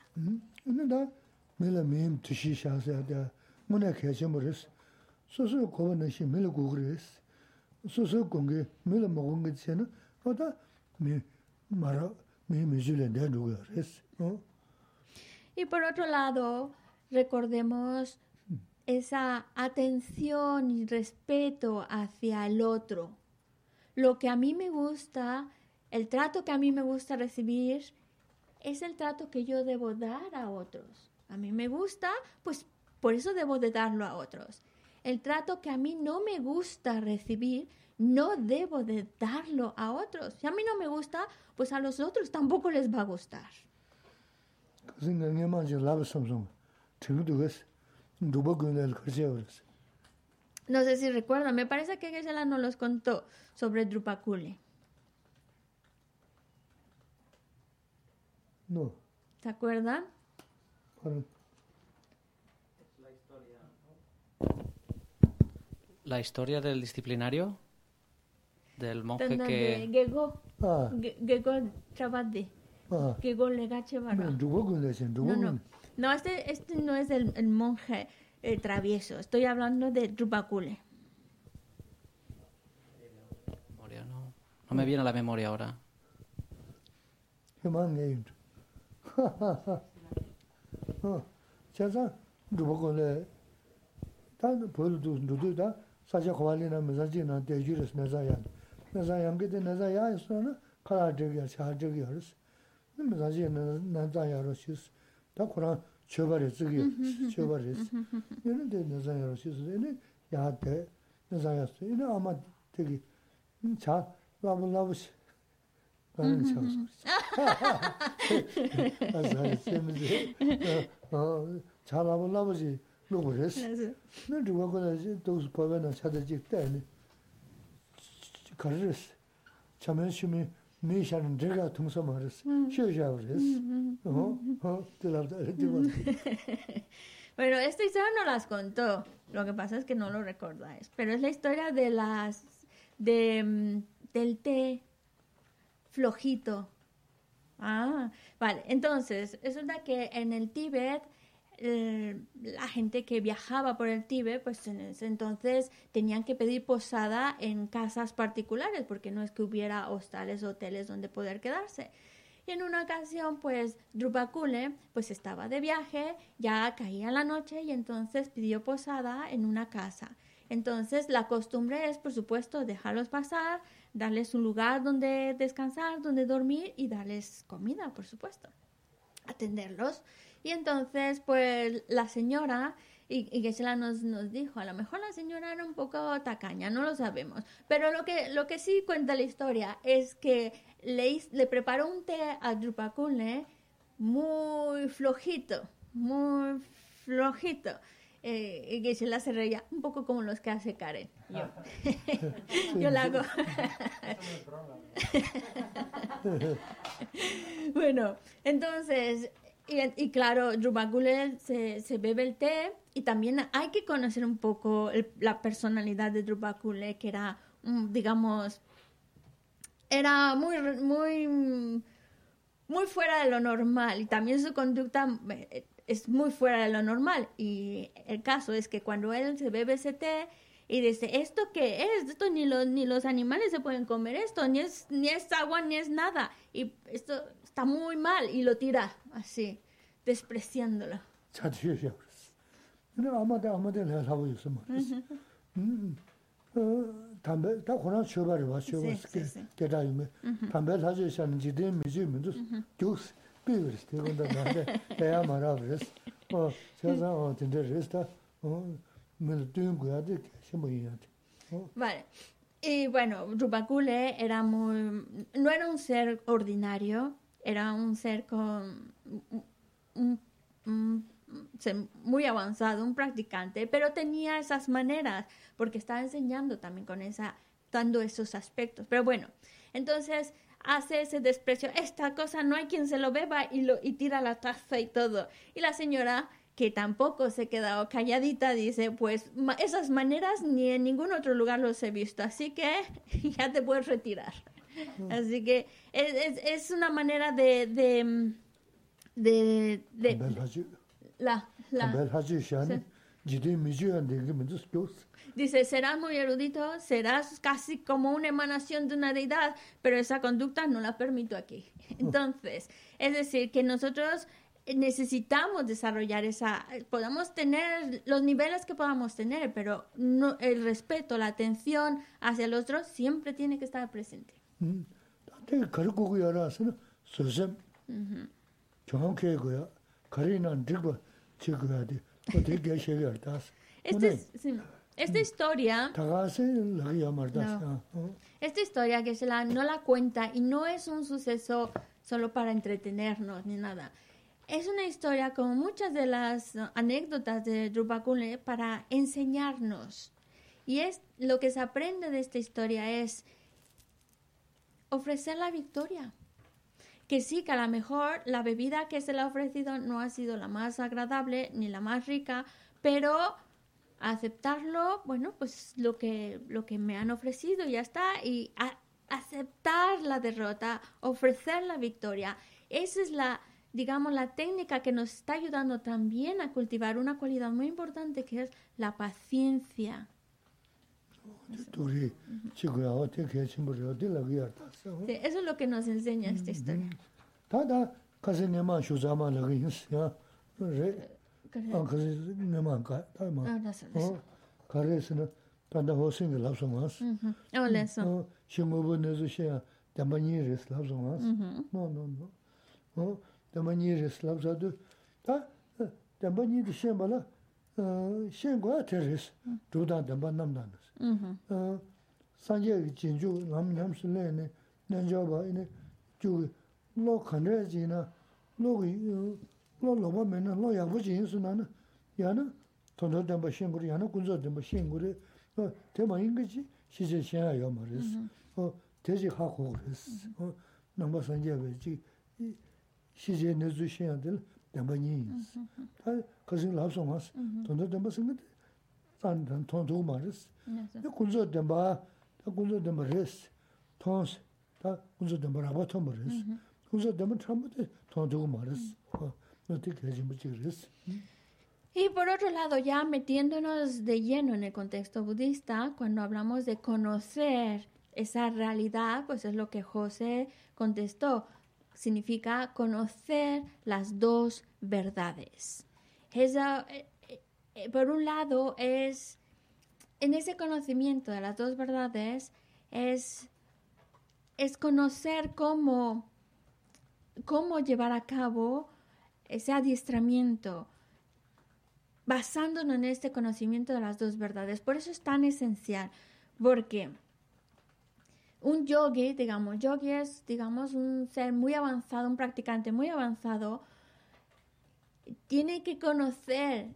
Y por otro lado, recordemos esa atención y respeto hacia el otro. Lo que a mí me gusta, el trato que a mí me gusta recibir, es el trato que yo debo dar a otros. A mí me gusta, pues por eso debo de darlo a otros. El trato que a mí no me gusta recibir, no debo de darlo a otros. Si a mí no me gusta, pues a los otros tampoco les va a gustar. No sé si recuerdan, me parece que Geshe-la nos los contó sobre Drupakule. no. ¿Se acuerdan? La historia del disciplinario, del monje Tanda que... Gego, ah. Ge- Gego Chabade, ah. Gego Legache Barra. No, no, no, este, este no es el, el monje eh, travieso, estoy hablando de memoria, no, no me viene a la memoria ahora. he ma ne yin ha ha ha ha cha sa du bo gun le ta bo du du da sa ja khwa le na me sa ji na de ju res na sa ya na sa yang ge de na sa ya so na ka la de ya cha de ge res na me sa ji na na sa ya ro shi da ko ra chö ba re zi ge chö ba re ye ne de na sa ya ro shi su ne ya de na sa ya su ne ama de ge cha la bu la bu shi ba ne cha su 아, 재밌지. 어, 잘하고 나머지 누구 그랬어? 나 누가 그러지? 또 보면은 찾아지 때네. 가르스. 참여 심이 mī esta historia no las contó, lo que pasa es que no lo recordáis, pero es la historia de las, de, mm, del té flojito. Ah, vale, entonces, resulta que en el Tíbet la gente que viajaba por el Tíbet, pues en ese entonces tenían que pedir posada en casas particulares, porque no es que hubiera hostales o hoteles donde poder quedarse. Y en una ocasión, pues Drupakule, pues estaba de viaje, ya caía la noche y entonces pidió posada en una casa. Entonces la costumbre es, por supuesto, dejarlos pasar, darles un lugar donde descansar, donde dormir y darles comida, por supuesto, atenderlos. Y entonces, pues la señora, y, y Geshe-la nos, nos dijo, a lo mejor la señora era un poco tacaña, no lo sabemos, pero lo que, lo que sí cuenta la historia es que le, le preparó un té a Drupakule muy flojito, muy flojito. Eh, y se reía un poco como los que hace Karen. Yo, Yo la hago. bueno, entonces, y, y claro, Drupakule se, se bebe el té y también hay que conocer un poco el- la personalidad de Drupakule, que era, digamos, era muy, muy, muy fuera de lo normal y también su conducta eh, es muy fuera de lo normal. Y el caso es que cuando él se bebe ese té y dice, ¿esto qué es? Esto ni los, ni los animales se pueden comer esto, ni es, ni es agua, ni es nada. Y esto está muy mal y lo tira así, despreciándolo. 차트셔 그랬어. 근데 아마도 아마도 내가 하고 있어 뭐. 음. 어 담배 다 고나 쳐버려 봐. 쳐버 Sí, 스케. sí, sí. 대다이면 담배 사지 사는 지대 미지면도 교스 비그스 되는다 나한테 내가 말아 그랬어. 어 세상 어 근데 레스타 어 me 뜬 거야 돼. 심어이한테. 어 Vale. Y bueno, Rupakule era muy... No era un ser ordinario, era un ser con... muy avanzado, un practicante, pero tenía esas maneras, porque estaba enseñando también con esa, dando esos aspectos. Pero bueno, entonces hace ese desprecio, esta cosa no hay quien se lo beba y, lo, tira la taza y todo. Y la señora, que tampoco se quedó calladita, dice, pues esas maneras ni en ningún otro lugar los he visto, así que ya te puedes retirar. Así que es, es, una manera de... de, mm, de, la, la, Dice, serás muy erudito, serás casi como una emanación de una deidad, pero esa conducta no la permito aquí. Entonces, es decir, que nosotros necesitamos desarrollar esa, podamos tener los niveles que podamos tener, pero no, el respeto, la atención hacia el otro siempre tiene que estar presente. 음. 되게 가르고 열어서는 소셈 정확해 거야. 가리는 들고 지고야 돼. 어떻게 개셔야 다. Este es- sí, esta historia 다가세 라야 말다. 어. Esta historia que se la, no la cuenta y no es un suceso solo para entretenernos ni nada. Es una historia como muchas de las uh, anécdotas de Drupakule para enseñarnos. Y es lo que se aprende de esta historia es ofrecer la victoria. Que sí, que a lo mejor la bebida que se le ha ofrecido no ha sido la más agradable ni la más rica, pero aceptarlo, bueno, pues lo que, lo que me han ofrecido ya está, y a- aceptar la derrota, ofrecer la victoria. Esa es la, digamos, la técnica que nos está ayudando también a cultivar una cualidad muy importante que es la paciencia. Turi, chico ya ote kaya chimburyo, di la guyar tasa. Sí, eso es lo que nos enseña esta historia. Tata, kasi nima shuzama la guyins, ya, re, an kasi nima ka, tama. Ah, that's it. Kare sina, tanda hosingi lapso mas. Oh, leso. Shimobu nizu shaya, dama niris lapso mas. No, no, no. Dama niris lapso adu. Ta, dama niris shaya bala, shen guwa teres, dhruda dhenpa namdaan dhas. Sanje ki jinju lam nyam sunne ne, nanjo ba ine, ju lo khandre ji na, lo ki, lo loba me na, lo yakbo ji insu na na, ya na, tondo dhenpa shen guri, ya na kunzo dhenpa shen guri, te ma inga ji, shi je shen ya yo ma res, te ji ha ho res, namba sanje ji, shi je nezu shen ya 대지 하고 그랬어 어 넘버 산제베지 시제 내주 시야들 담바니 다 그것은 랍송하스 돈도 담바 생각 산단 돈도 말이스 Eso. 그 군조 담바 다 군조 담바 레스 톤스 다 군조 담바 라바토 말이스 군조 담바 참부터 돈도 말이스 어 어떻게 해지 뭐지 그랬어 Y por otro lado, ya metiéndonos de lleno en el contexto budista, cuando hablamos de conocer esa realidad, pues es lo que José contestó. Significa conocer las dos verdades. Esa, eh, eh, por un lado, es en ese conocimiento de las dos verdades, es, es conocer cómo, cómo llevar a cabo ese adiestramiento basándonos en este conocimiento de las dos verdades. Por eso es tan esencial, porque un yogi, digamos, yogi es, digamos, un ser muy avanzado, un practicante muy avanzado, tiene que conocer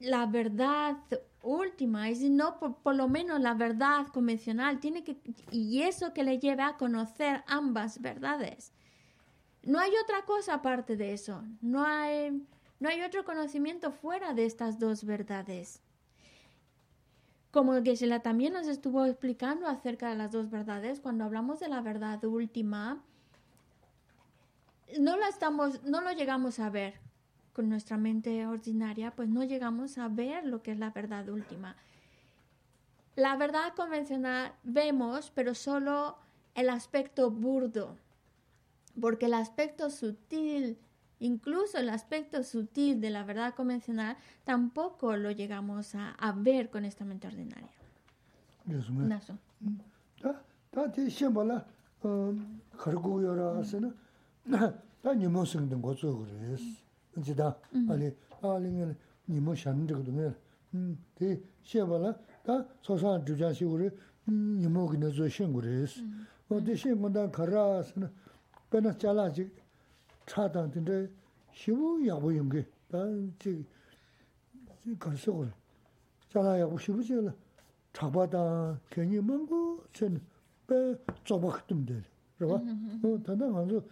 la verdad última, y si no, por, por lo menos la verdad convencional, tiene que, y eso que le lleva a conocer ambas verdades. No hay otra cosa aparte de eso, no hay, no hay otro conocimiento fuera de estas dos verdades. Como Geshe-la también nos estuvo explicando acerca de las dos verdades, cuando hablamos de la verdad última, no la estamos, no lo llegamos a ver con nuestra mente ordinaria, pues no llegamos a ver lo que es la verdad última. la verdad convencional vemos, pero solo el aspecto burdo, porque el aspecto sutil, Incluso el aspecto sutil de la verdad convencional tampoco lo llegamos a, ver con esta mente ordinaria. 차단 근데 시부 야부 연계. 단지 걸서고. 자라 야부 시부 지는 잡아다. 괜히 먹고 전배 쪼박듬 돼 그러봐 어 단단 가서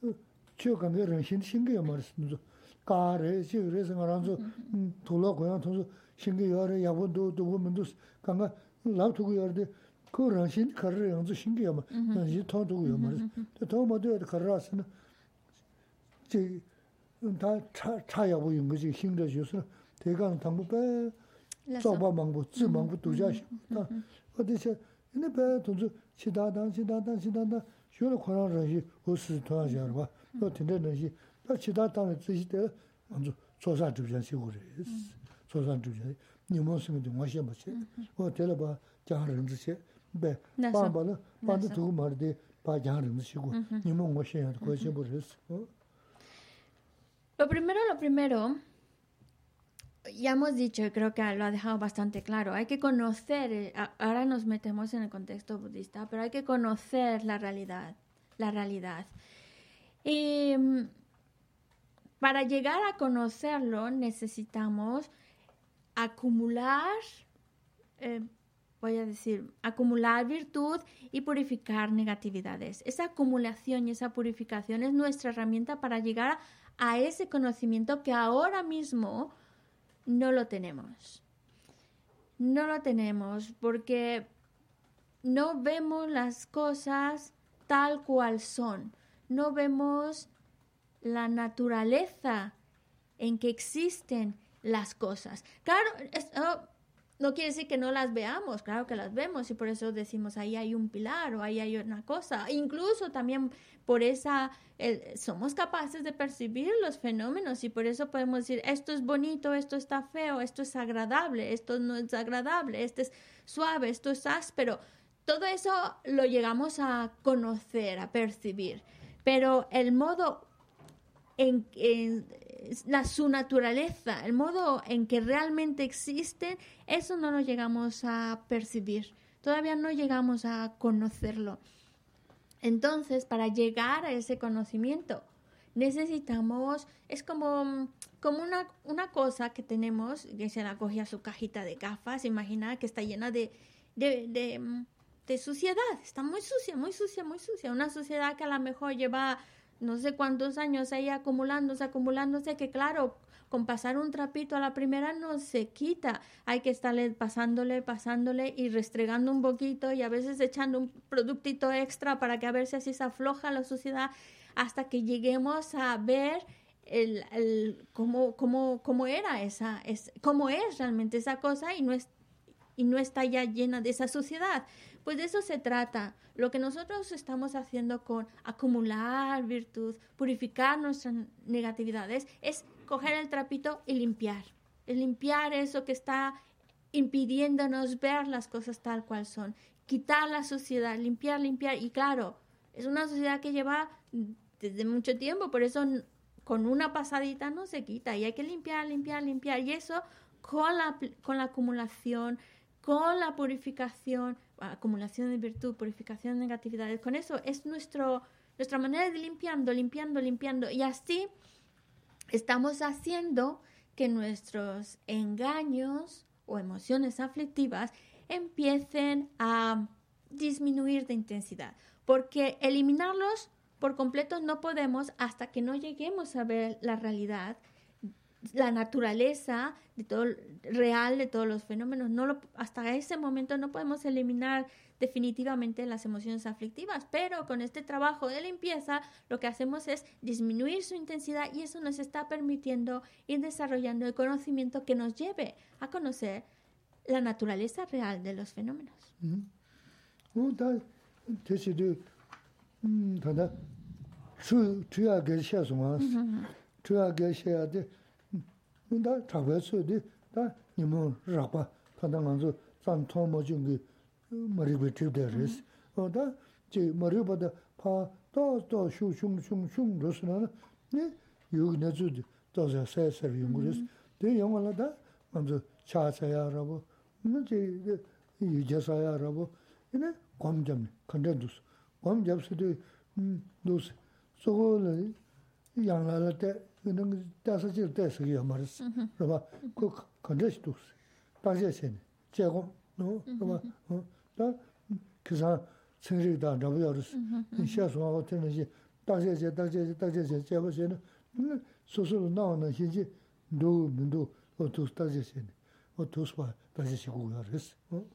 그 지역 관계를 신 신경 말씀도 가래 지 그래서 말아서 돌아 고향 통해서 신경 열어 야부도 또 보면도 강가 라우트고 열대 그 런신 거를 연주 신경 이 통도고요 말이야 또 도모도 걸어서는 지 다 차야고 인 거지. 힘들 주서. 대강 당부 빼 쪼바 망부 쯔 망부 두자 어디서 근데 배 돈주 시다다 시다다 시다다 쇼로 코로나지 고스 도와줘 봐. 또 된다는지. 다 시다다는 뜻이 돼. 먼저 조사 주변 시고래. 조사 주변 ni mo simi di ngwa xe ma xe, o tela pa jang rinzi xe, bè, pa pa la, pa tu tu ma ridi pa jang rinzi xe gu, ni mo ngwa xe yang kwa xe bu risi. Lo primero, lo primero, ya hemos dicho, y creo que lo ha dejado bastante claro, hay que conocer, eh, ahora nos metemos en el contexto budista, pero hay que conocer la realidad, la realidad. Y mm, para llegar a conocerlo necesitamos acumular, eh, voy a decir, acumular virtud y purificar negatividades. Esa acumulación y esa purificación es nuestra herramienta para llegar a ese conocimiento que ahora mismo no lo tenemos. No lo tenemos porque no vemos las cosas tal cual son. No vemos la naturaleza en que existen las cosas. Claro, esto no quiere decir que no las veamos, claro que las vemos y por eso decimos ahí hay un pilar o ahí hay una cosa. Incluso también por esa somos capaces de percibir los fenómenos y por eso podemos decir esto es bonito, esto está feo, esto es agradable, esto no es agradable, esto es suave, esto es áspero. Todo eso lo llegamos a conocer, a percibir, pero el modo en, en la, su naturaleza, el modo en que realmente existen, eso no lo llegamos a percibir. Todavía no llegamos a conocerlo. Entonces, para llegar a ese conocimiento, necesitamos, es como, como una, una cosa que tenemos, que se la coge a su cajita de gafas, imagina que está llena de, de, de, de suciedad, está muy sucia, muy sucia, muy sucia. Una suciedad que a lo mejor lleva no sé cuántos años ahí acumulándose, acumulándose, que claro, con pasar un trapito a la primera no se quita. Hay que estarle pasándole, pasándole y restregando un poquito y a veces echando un productito extra para que a ver si así se afloja la suciedad hasta que lleguemos a ver el, el cómo, cómo, cómo era esa, es, cómo es realmente esa cosa y no es y no está ya llena de esa suciedad. Pues de eso se trata. Lo que nosotros estamos haciendo con acumular virtud, purificar nuestras negatividades, es coger el trapito y limpiar. Es limpiar eso que está impidiéndonos ver las cosas tal cual son. Quitar la suciedad, limpiar, limpiar. Y claro, es una suciedad que lleva desde mucho tiempo, por eso con una pasadita no se quita. Y hay que limpiar, limpiar, limpiar. Y eso con la, con la acumulación, con la purificación, acumulación de virtud, purificación de negatividades, con eso es nuestro, nuestra manera de limpiando, limpiando, limpiando. Y así estamos haciendo que nuestros engaños o emociones aflictivas empiecen a disminuir de intensidad. Porque eliminarlos por completo no podemos hasta que no lleguemos a ver la realidad la naturaleza de todo real de todos los fenómenos. No hasta ese momento no podemos eliminar definitivamente las emociones aflictivas, pero con este trabajo de limpieza lo que hacemos es disminuir su intensidad y eso nos está permitiendo ir desarrollando el conocimiento que nos lleve a conocer la naturaleza real de los fenómenos. Mm -hmm. 다다 수 주야게 셔서만 주야게 셔야 돼. 음, 다 잡아서도 다 니모 라바 다당한서 산 토모 중에 머리를 튀대르스. 어, 다 제 머리보다 파또또 슝슝슝슝 그러스나 네 여기 내주도 또저 세서 용구스. 대 영화라다 먼저 차차야라고 뭐지 유제사야라고 이네 검점 컨텐츠 검점스도 음 노스 소고는 양라를 때 그는 다섯질 때서 요 말스 그봐 그 컨텐츠도 다시에 제고 너 그봐 어다 그사 생리다 잡여르스 시야소하고 되는지 다시에 다시에 다시에 제버세는 소소로 나오는 신지 너 문도 어또 다시에 어또 봐 다시에 고야르스 어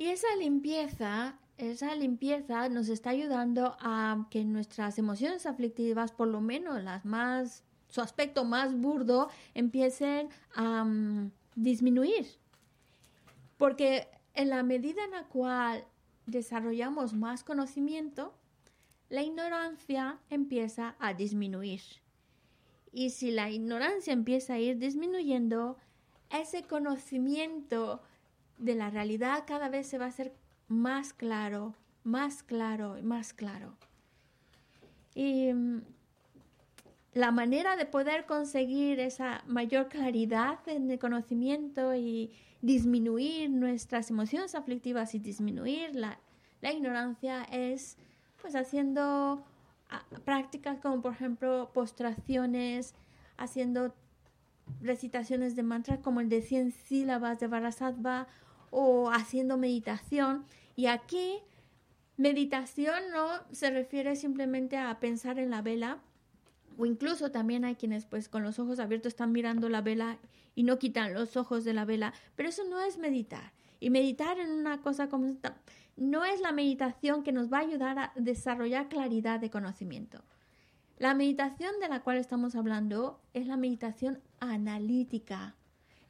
Y esa limpieza, esa limpieza nos está ayudando a que nuestras emociones aflictivas, por lo menos las más, su aspecto más burdo, empiecen a mm, disminuir. Porque en la medida en la cual desarrollamos más conocimiento, la ignorancia empieza a disminuir. Y si la ignorancia empieza a ir disminuyendo, ese conocimiento de la realidad cada vez se va a hacer más claro, más claro más claro. Y mm, la manera de poder conseguir esa mayor claridad en el conocimiento y disminuir nuestras emociones aflictivas y disminuir la, la ignorancia es pues haciendo ah, prácticas como por ejemplo postraciones, haciendo recitaciones de mantras como el de 100 sílabas de Varasattva o haciendo meditación. Y aquí meditación no se refiere simplemente a pensar en la vela, o incluso también hay quienes pues con los ojos abiertos están mirando la vela y no quitan los ojos de la vela, pero eso no es meditar. Y meditar en una cosa como esta no es la meditación que nos va a ayudar a desarrollar claridad de conocimiento. La meditación de la cual estamos hablando es la meditación analítica,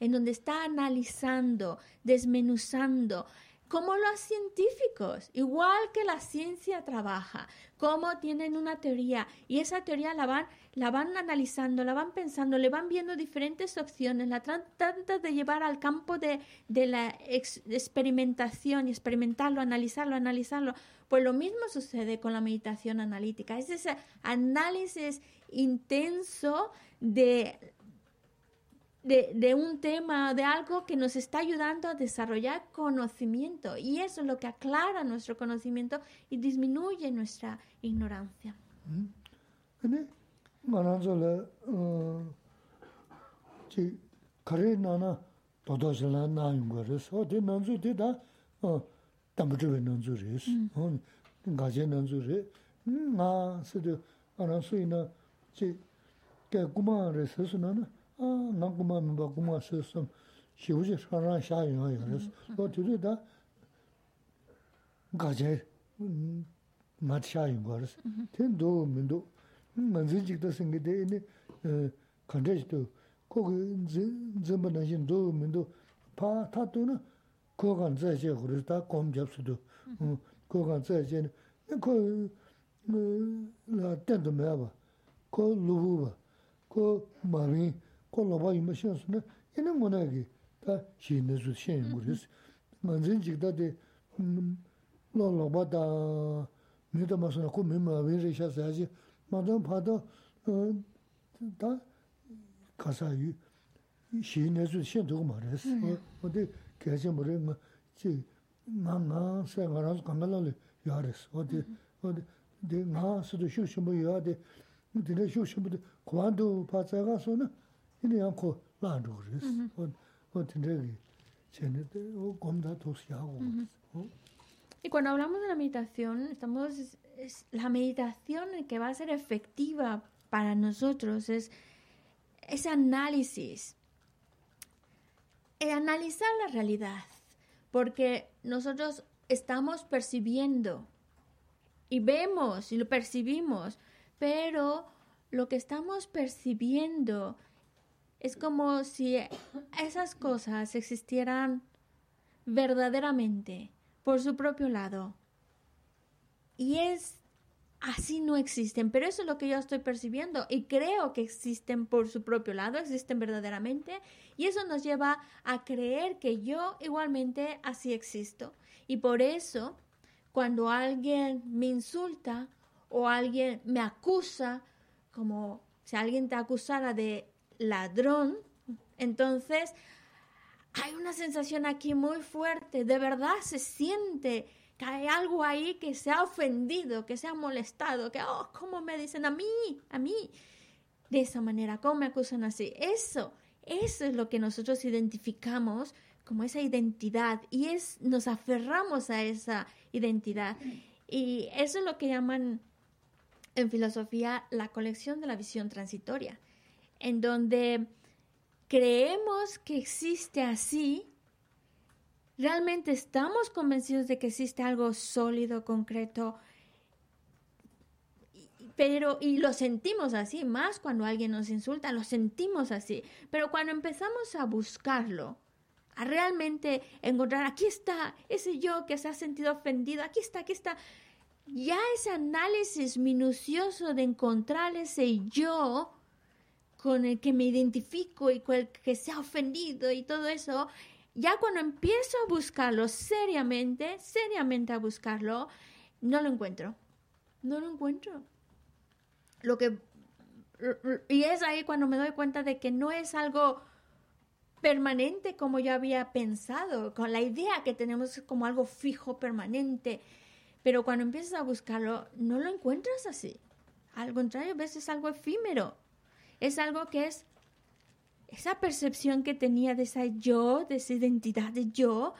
en donde está analizando, desmenuzando, como los científicos, igual que la ciencia trabaja, cómo tienen una teoría y esa teoría la van, la van analizando, la van pensando, le van viendo diferentes opciones, la tratan de llevar al campo de, de la ex- experimentación y experimentarlo, analizarlo, analizarlo. Pues lo mismo sucede con la meditación analítica, es ese análisis intenso de de, de, un tema, de algo que nos está ayudando a desarrollar conocimiento. Y eso es lo que aclara nuestro conocimiento y disminuye nuestra ignorancia. nā kumā mīmbā kumā sīsam shīvuji shārāṅ shāyā yā rīs. Lō tīrī dā gācāi māt shāyā yā rīs. Tēn dō mīndō, mānzī jikdā sīngi dē inī kāntā jitō, kō kī dzimbā nā shīn dō mīndō pā tā tō na kō kān tsā yā yā rīs, tā kōm jab sī dō, kō kān tsā yā yā kō lā tēn tō mē bā, kō lūbū bā, kō mā rīng, ko loba yinba shen su na ina ngona ki ta shi na su shen yin guris manzin chikda de lo loba da mi da maso na ko mi ma wen re sha sa ji ma dan pa da da kasa yu shi na su shen to ma res o de kya shen bore nga chi nga nga sa nga ra su kanga la le ya res o de o de de nga su do shu shu mo ya de dine shu shu mo de kuwan do pa tsa ga so na ini ya ko la du res o o de ne che ne de o gom da to sia o Y cuando hablamos de la meditación, estamos es, es la meditación que va a ser efectiva para nosotros es ese análisis, el analizar la realidad, porque nosotros estamos percibiendo y vemos y lo percibimos, pero lo que estamos percibiendo Es como si esas cosas existieran verdaderamente por su propio lado. Y es así no existen, pero eso es lo que yo estoy percibiendo y creo que existen por su propio lado, existen verdaderamente y eso nos lleva a creer que yo igualmente así existo. Y por eso, cuando alguien me insulta o alguien me acusa, como si alguien te acusara de ladrón, entonces hay una sensación aquí muy fuerte, de verdad se siente que hay algo ahí que se ha ofendido, que se ha molestado, que, oh, ¿cómo me dicen a mí? A mí. De esa manera, ¿cómo me acusan así? Eso, eso es lo que nosotros identificamos como esa identidad y es, nos aferramos a esa identidad. Y eso es lo que llaman en filosofía la colección de la visión transitoria, en donde creemos que existe así ¿Realmente estamos convencidos de que existe algo sólido, concreto? Pero, y lo sentimos así, más cuando alguien nos insulta, lo sentimos así. Pero cuando empezamos a buscarlo, a realmente encontrar, aquí está ese yo que se ha sentido ofendido, aquí está, aquí está. Ya ese análisis minucioso de encontrar ese yo con el que me identifico y con el que se ha ofendido y todo eso, ya cuando empiezo a buscarlo seriamente, seriamente a buscarlo, no lo encuentro. No lo encuentro. Lo que y es ahí cuando me doy cuenta de que no es algo permanente como yo había pensado, con la idea que tenemos como algo fijo, permanente. Pero cuando empiezas a buscarlo, no lo encuentras así. Al contrario, a veces es algo efímero. Es algo que es esa percepción que tenía de esa yo, de esa identidad de yo,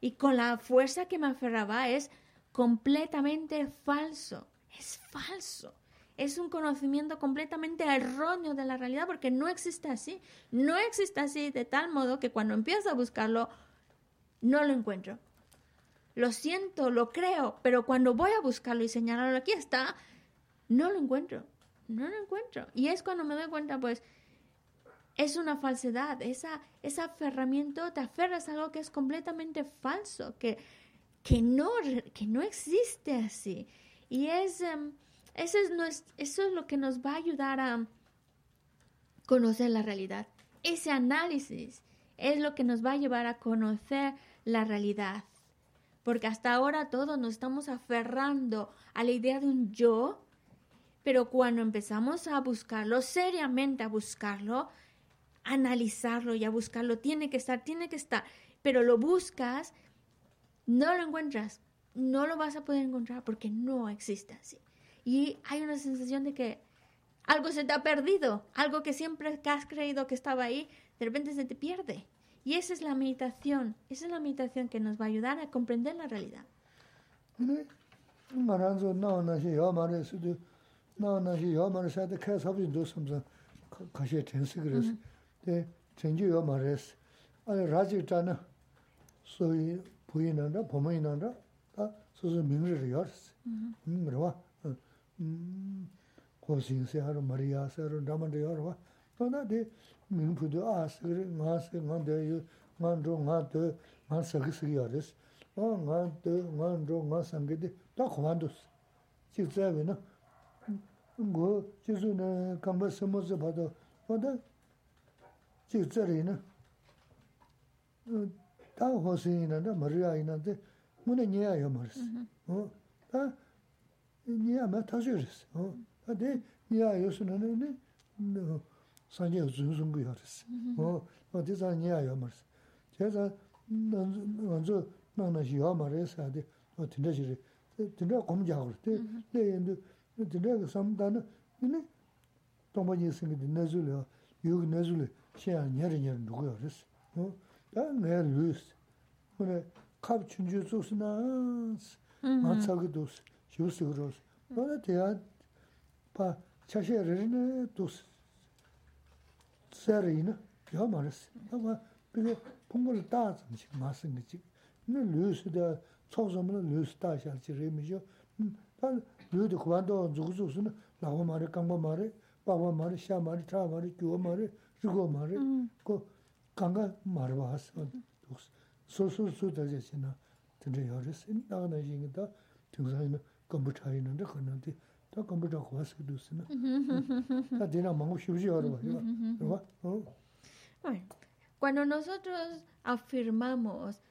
y con la fuerza que me aferraba es completamente falso. Es falso. Es un conocimiento completamente erróneo de la realidad porque no existe así. No existe así de tal modo que cuando empiezo a buscarlo, no lo encuentro. Lo siento, lo creo, pero cuando voy a buscarlo y señalarlo, aquí está, no lo encuentro. No lo encuentro. Y es cuando me doy cuenta, pues, es una falsedad. Esa, ese aferramiento, te aferras a algo que es completamente falso, que, que, no, que no existe así. Y es, eso, es, eso es lo que nos va a ayudar a conocer la realidad. Ese análisis es lo que nos va a llevar a conocer la realidad. Porque hasta ahora todos nos estamos aferrando a la idea de un yo, pero cuando empezamos a buscarlo, seriamente a buscarlo, analizarlo y a buscarlo. Tiene que estar, tiene que estar. Pero lo buscas, no lo encuentras. No lo vas a poder encontrar porque no existe así. Y hay una sensación de que algo se te ha perdido, algo que siempre has creído que estaba ahí, de repente se te pierde. Y esa es la meditación, esa es la meditación que nos va a ayudar a comprender la realidad. 데 전주요 말했어. 아니 라지 있잖아. 소위 부인한다, 범인한다. 다 소소 민주를 열었어. 음, 그러와. 음. 고신세 하루 마리아세로 담은데 열어와. 그러나데 민부도 아스그리 마스 만데 만도 마도 마스그스기 열었어. 어, 마도 만도 마상게데 다 고만뒀어. 직자베나. ngō jēsū nā kāmbā sāmbā sā bātā, bātā jīg tsarī nā, tā hō sī nā, tā mā rīyā nā, tā mū nā nyā yā mā rī sī, tā nyā mā tā shū rī sī, tā tē nyā yā sū nā nā, sāngyā yā zhū zhūng gu yā rī sī, tā tē sā nyā yā mā rī sī, tē sā ngā zhū nā nā shī yā mā rī sā, tā tīndā shī rī, tīndā gōm jā gu rī, tē dhīrāyā samdhāna, dhīne tōmbā nye sīngi dhī nāzu lé, yōg nāzu lé, shēyā nyari nyari dhukuyā rīs. Dā ngāyā lūs, mōne kāp chūnchū tsūs nāns, ngā tsāgī dhūs, shivu sīgī rōs. Mōne dhiyā pā chāshē rī nā dhūs, tsā rī nā, yā mā rīs. Dā mā bīgā pōngbā rī dā tsam chī ngā sīngi chī. Nā lūs dā, tsōk sōmbā lūs dā shā chī rī mī shō, 류도 그만도 죽으수는 나고 말에 강고 말에 바고 말에 샤 말에 타 말에 교어 말에 죽어 말에 그 강가 말에 와서 소소소 되지나 근데 여기서 나가나 이긴다 등산은 컴퓨터 있는데 그런데 다 컴퓨터 거기서 두스나 다 되나 먹고 싶지 여러 봐. 어? Cuando nosotros afirmamos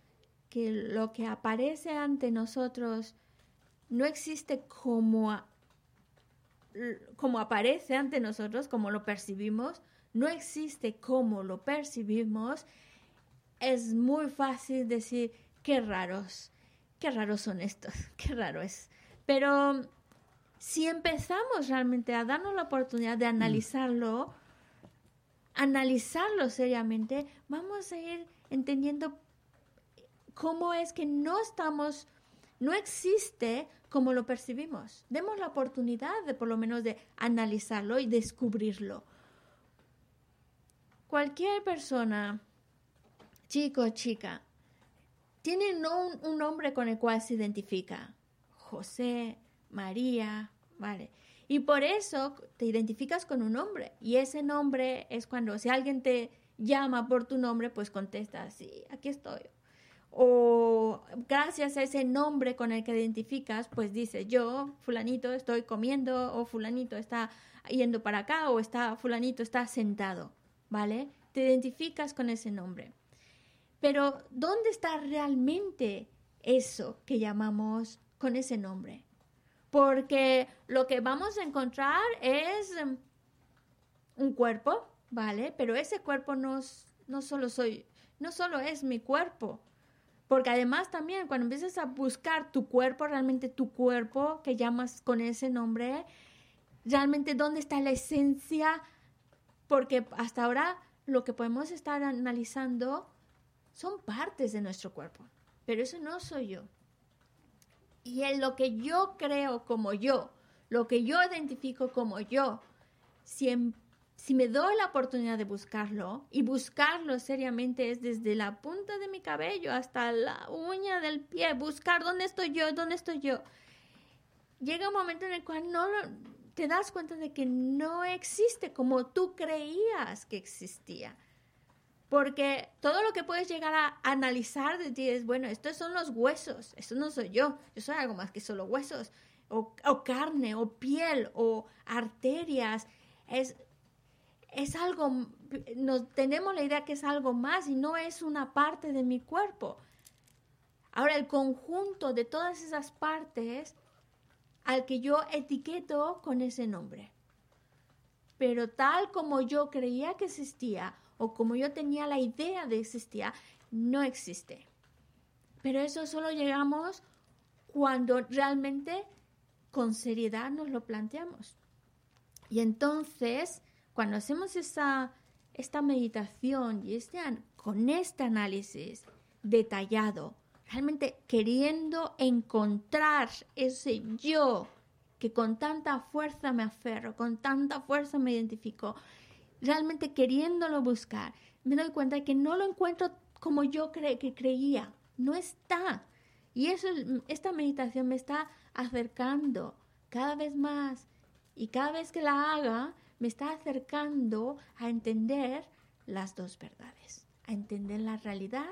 que lo que aparece ante nosotros no existe como, a- como aparece ante nosotros, como lo percibimos, no existe como lo percibimos, es muy fácil decir, qué raros, qué raros son estos, qué raro es. Pero si empezamos realmente a darnos la oportunidad de analizarlo, analizarlo seriamente, vamos a ir entendiendo cómo es que no estamos, no existe como lo percibimos. Demos la oportunidad de por lo menos de analizarlo y descubrirlo. Cualquier persona, chico o chica, tiene un, un nombre con el cual se identifica. José, María, ¿vale? Y por eso te identificas con un nombre. Y ese nombre es cuando si alguien te llama por tu nombre, pues contestas, sí, aquí estoy. O gracias a ese nombre con el que identificas, pues dice, yo, fulanito, estoy comiendo, o fulanito está yendo para acá, o está, fulanito está sentado, ¿vale? Te identificas con ese nombre. Pero, ¿dónde está realmente eso que llamamos con ese nombre? Porque lo que vamos a encontrar es em, un cuerpo, ¿vale? Pero ese cuerpo no, no solo soy, no solo es mi cuerpo. Porque además también cuando empiezas a buscar tu cuerpo, realmente tu cuerpo que llamas con ese nombre, realmente dónde está la esencia, porque hasta ahora lo que podemos estar analizando son partes de nuestro cuerpo, pero eso no soy yo. Y en lo que yo creo como yo, lo que yo identifico como yo, si, em- si me doy la oportunidad de buscarlo, y buscarlo seriamente es desde la punta de mi cabello hasta la uña del pie, buscar dónde estoy yo, dónde estoy yo, llega un momento en el cual no te das cuenta de que no existe como tú creías que existía. Porque todo lo que puedes llegar a analizar de ti es, bueno, estos son los huesos, esto no soy yo, yo soy algo más que solo huesos, o, o carne, o piel, o arterias, es, es algo, nos tenemos la idea que es algo más y no es una parte de mi cuerpo. Ahora, el conjunto de todas esas partes al que yo etiqueto con ese nombre. Pero tal como yo creía que existía o como yo tenía la idea de existía, no existe. Pero eso solo llegamos cuando realmente con seriedad nos lo planteamos. Y entonces, cuando hacemos esta, esta meditación y este, con este análisis detallado, realmente queriendo encontrar ese yo que con tanta fuerza me aferro, con tanta fuerza me identifico, realmente queriéndolo buscar, me doy cuenta de que no lo encuentro como yo cre- que creía, no está. Y eso, es- esta meditación me está acercando cada vez más y cada vez que la haga me está acercando a entender las dos verdades, a entender la realidad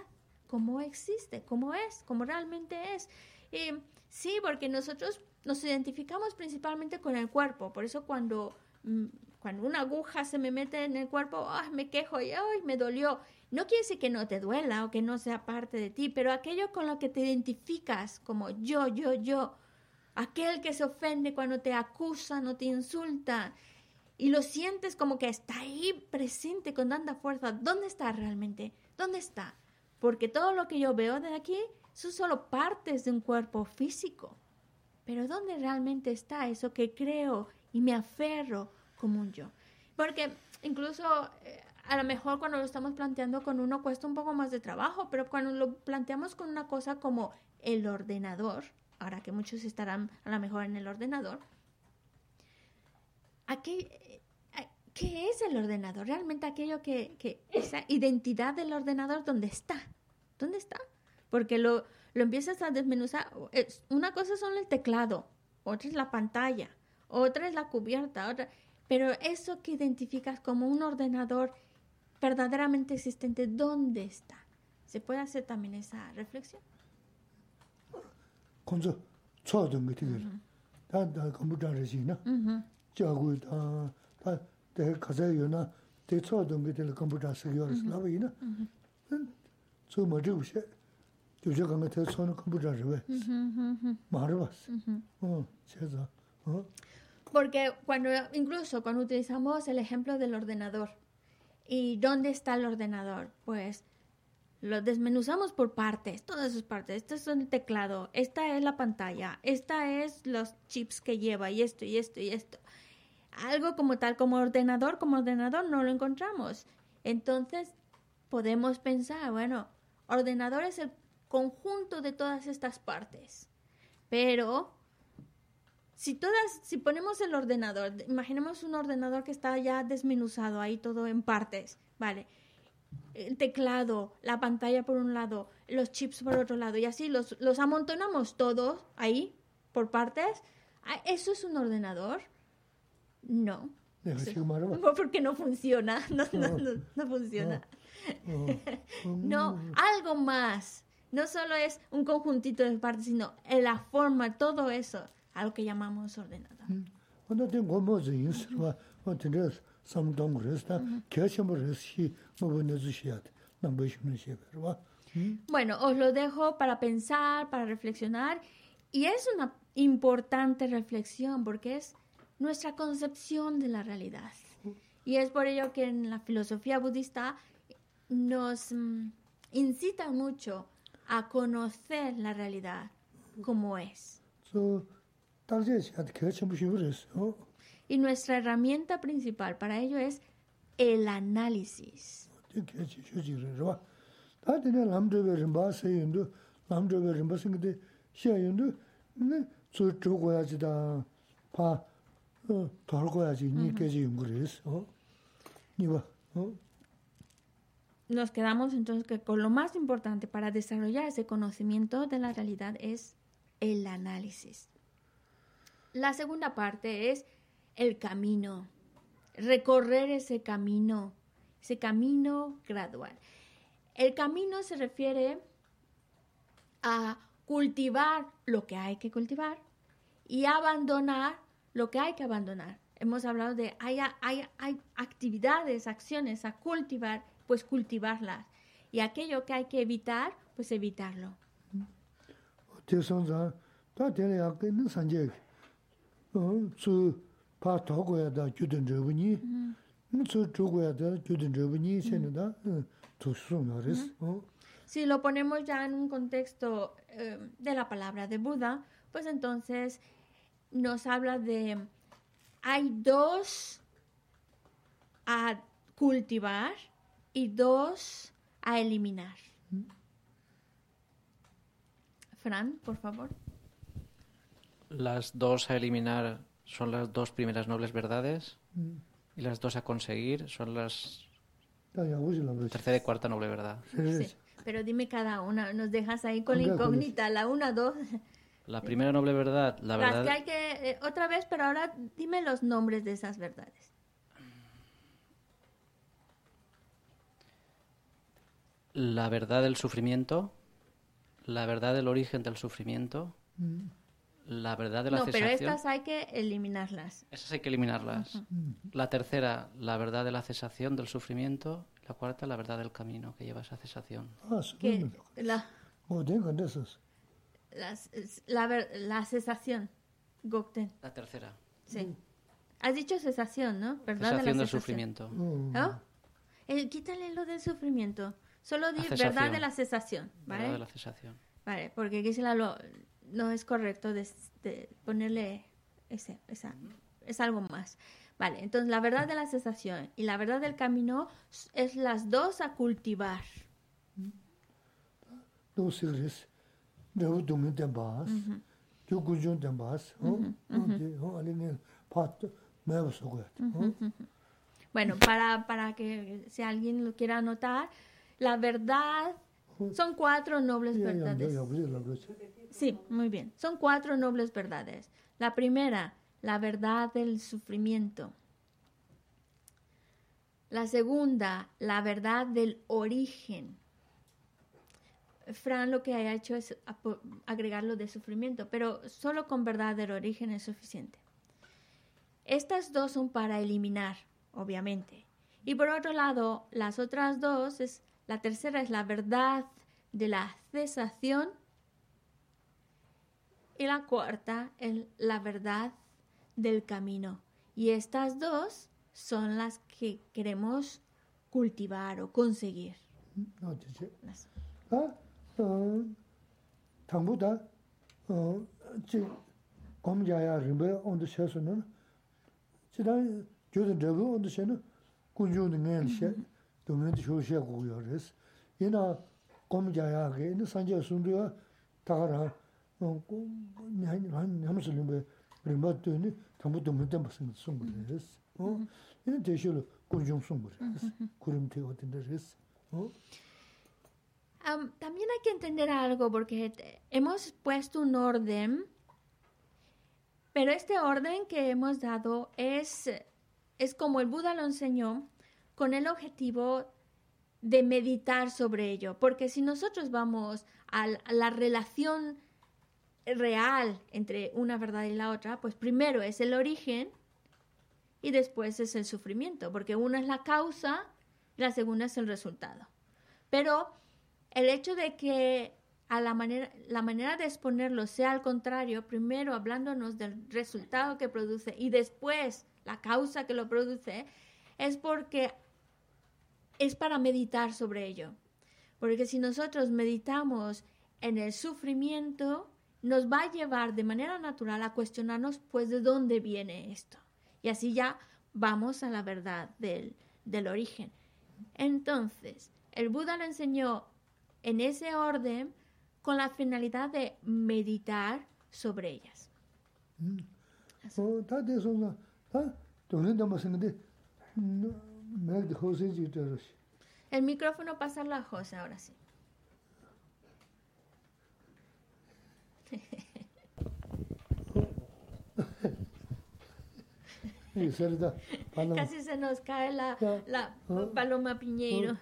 como existe, como es, como realmente es. Y sí, porque nosotros nos identificamos principalmente con el cuerpo, por eso cuando, mm, cuando una aguja se me mete en el cuerpo, ¡ay, me quejo y ¡ay, me dolió! No quiere decir que no te duela o que no sea parte de ti, pero aquello con lo que te identificas como yo, yo, yo, aquel que se ofende cuando te acusan o te insultan y lo sientes como que está ahí presente con tanta fuerza, ¿dónde está realmente? ¿Dónde está? Porque todo lo que yo veo de aquí son solo partes de un cuerpo físico. Pero ¿dónde realmente está eso que creo y me aferro como un yo? Porque incluso eh, a lo mejor cuando lo estamos planteando con uno cuesta un poco más de trabajo, pero cuando lo planteamos con una cosa como el ordenador, ahora que muchos estarán a lo mejor en el ordenador, aquí, ¿qué es el ordenador? Realmente aquello que, que esa identidad del ordenador, ¿dónde está? ¿Dónde está? Porque lo, lo empiezas a desmenuzar. Es- Una cosa son el teclado, otra es la pantalla, otra es la cubierta, otra. Pero eso que identificas como un ordenador, verdaderamente existente, ¿dónde está? ¿Se puede hacer también esa reflexión? konzo tsuwa Ta na, ma she, kanga te na ma. Che za, Porque cuando, incluso cuando utilizamos el ejemplo del ordenador, ¿y dónde está el ordenador? Pues lo desmenuzamos por partes, todas sus partes. Este es el teclado, esta es la pantalla, esta es los chips que lleva y esto y esto y esto. Algo como tal, como ordenador, como ordenador no lo encontramos. Entonces podemos pensar, bueno, ordenador es el conjunto de todas estas partes. Pero si todas, si ponemos el ordenador, imaginemos un ordenador que está ya desmenuzado ahí todo en partes, ¿vale? El teclado, la pantalla por un lado, los chips por otro lado, y así los, los amontonamos todos ahí, por partes. Ah, ¿Eso es un ordenador? No. No, porque no funciona, no, no, no, no funciona. no, algo más. No solo es un conjuntito de partes, sino en la forma, todo eso, a que llamamos ordenado. Bueno, os lo dejo para pensar, para reflexionar. Y es una importante reflexión porque es nuestra concepción de la realidad. Y es por ello que en la filosofía budista nos mm, incita mucho a conocer la realidad como es. So, Y nuestra herramienta principal para ello es el análisis. Nos quedamos entonces que con lo más importante para desarrollar ese conocimiento de la realidad es el análisis. La segunda parte es el camino, recorrer ese camino, ese camino gradual. El camino se refiere a cultivar lo que hay que cultivar y abandonar lo que hay que abandonar. Hemos hablado de hay, hay, hay actividades, acciones a cultivar, pues cultivarlas. Y aquello que hay que evitar, pues evitarlo. Si lo ponemos ya en un contexto eh, de la palabra de Buda, pues entonces nos habla de hay dos a cultivar y dos a eliminar. Fran, por favor. Las dos a eliminar son las dos primeras nobles verdades y las dos a conseguir son las tercera y cuarta noble verdad. Sí, pero dime cada una, nos dejas ahí con la incógnita, la una, dos. La primera noble verdad, la Las verdad, que hay que, eh, otra vez, pero ahora dime los nombres de esas verdades. la verdad del sufrimiento, la verdad del origen del sufrimiento, la verdad de la no, pero cesación. estas hay que eliminarlas. Esas hay que eliminarlas. La tercera, la verdad de la cesación del sufrimiento. La cuarta, la verdad del camino que lleva a esa cesación. a su Que nime, la, las- la, la cesación, Gokten, La tercera, sí. Has dicho cesación, ¿no? ¿Verdad? de la cesación del cesación. sufrimiento. ¿No? Eh, quítale lo del sufrimiento. Solo di La verdad cesación. de la cesación, ¿vale? Verdad de la cesación. Vale, porque Gisela lo, no es correcto de, de ponerle ese, esa, es algo más. Vale, entonces la verdad de la cesación y la verdad del camino es las dos a cultivar. do si o, Bueno, para, para que si alguien lo quiera anotar, la verdad son cuatro nobles verdades. Sí, muy bien. Son cuatro nobles verdades. La primera, la verdad del sufrimiento. La segunda, la verdad del origen. Fran lo que ha hecho es apo- agregarlo de sufrimiento, pero solo con verdad del origen es suficiente. Estas dos son para eliminar, obviamente. Y por otro lado, las otras dos, es, la tercera es la verdad de la cesación y la cuarta es la verdad del camino. Y estas dos son las que queremos cultivar o conseguir. 당부 다 어, 지 검자야 림베 온도 셔서는 지난 교도 저거 온도 셔는 군주는 게 동네도 쇼시하고 그래서 얘나 검자야게 이 산제 순도야 다가라 어, 한 하면서 림베 림바 되니 당부 동네 무슨 송그래서 어, 이 대실로 군중 송그래서 구름태 같은 데서 어 Am, también hay que entender algo porque hemos puesto un orden, pero este orden que hemos dado es, es como el Buda lo enseñó, con el objetivo de meditar sobre ello. Porque si nosotros vamos a la relación real entre una verdad y la otra, pues primero es el origen y después es el sufrimiento, porque una es la causa y la segunda es el resultado. Pero el hecho de que a la manera, la manera de exponerlo sea al contrario, primero hablándonos del resultado que produce y después la causa que lo produce, es porque es para meditar sobre ello. Porque si nosotros meditamos en el sufrimiento, nos va a llevar de manera natural a cuestionarnos, pues, de dónde viene esto. Y así ya vamos a la verdad del, del origen. Entonces, el Buda lo enseñó en ese orden con la finalidad de meditar sobre ellas. El micrófono pasa a la José ahora sí. Casi se nos cae la, la paloma piñeiro.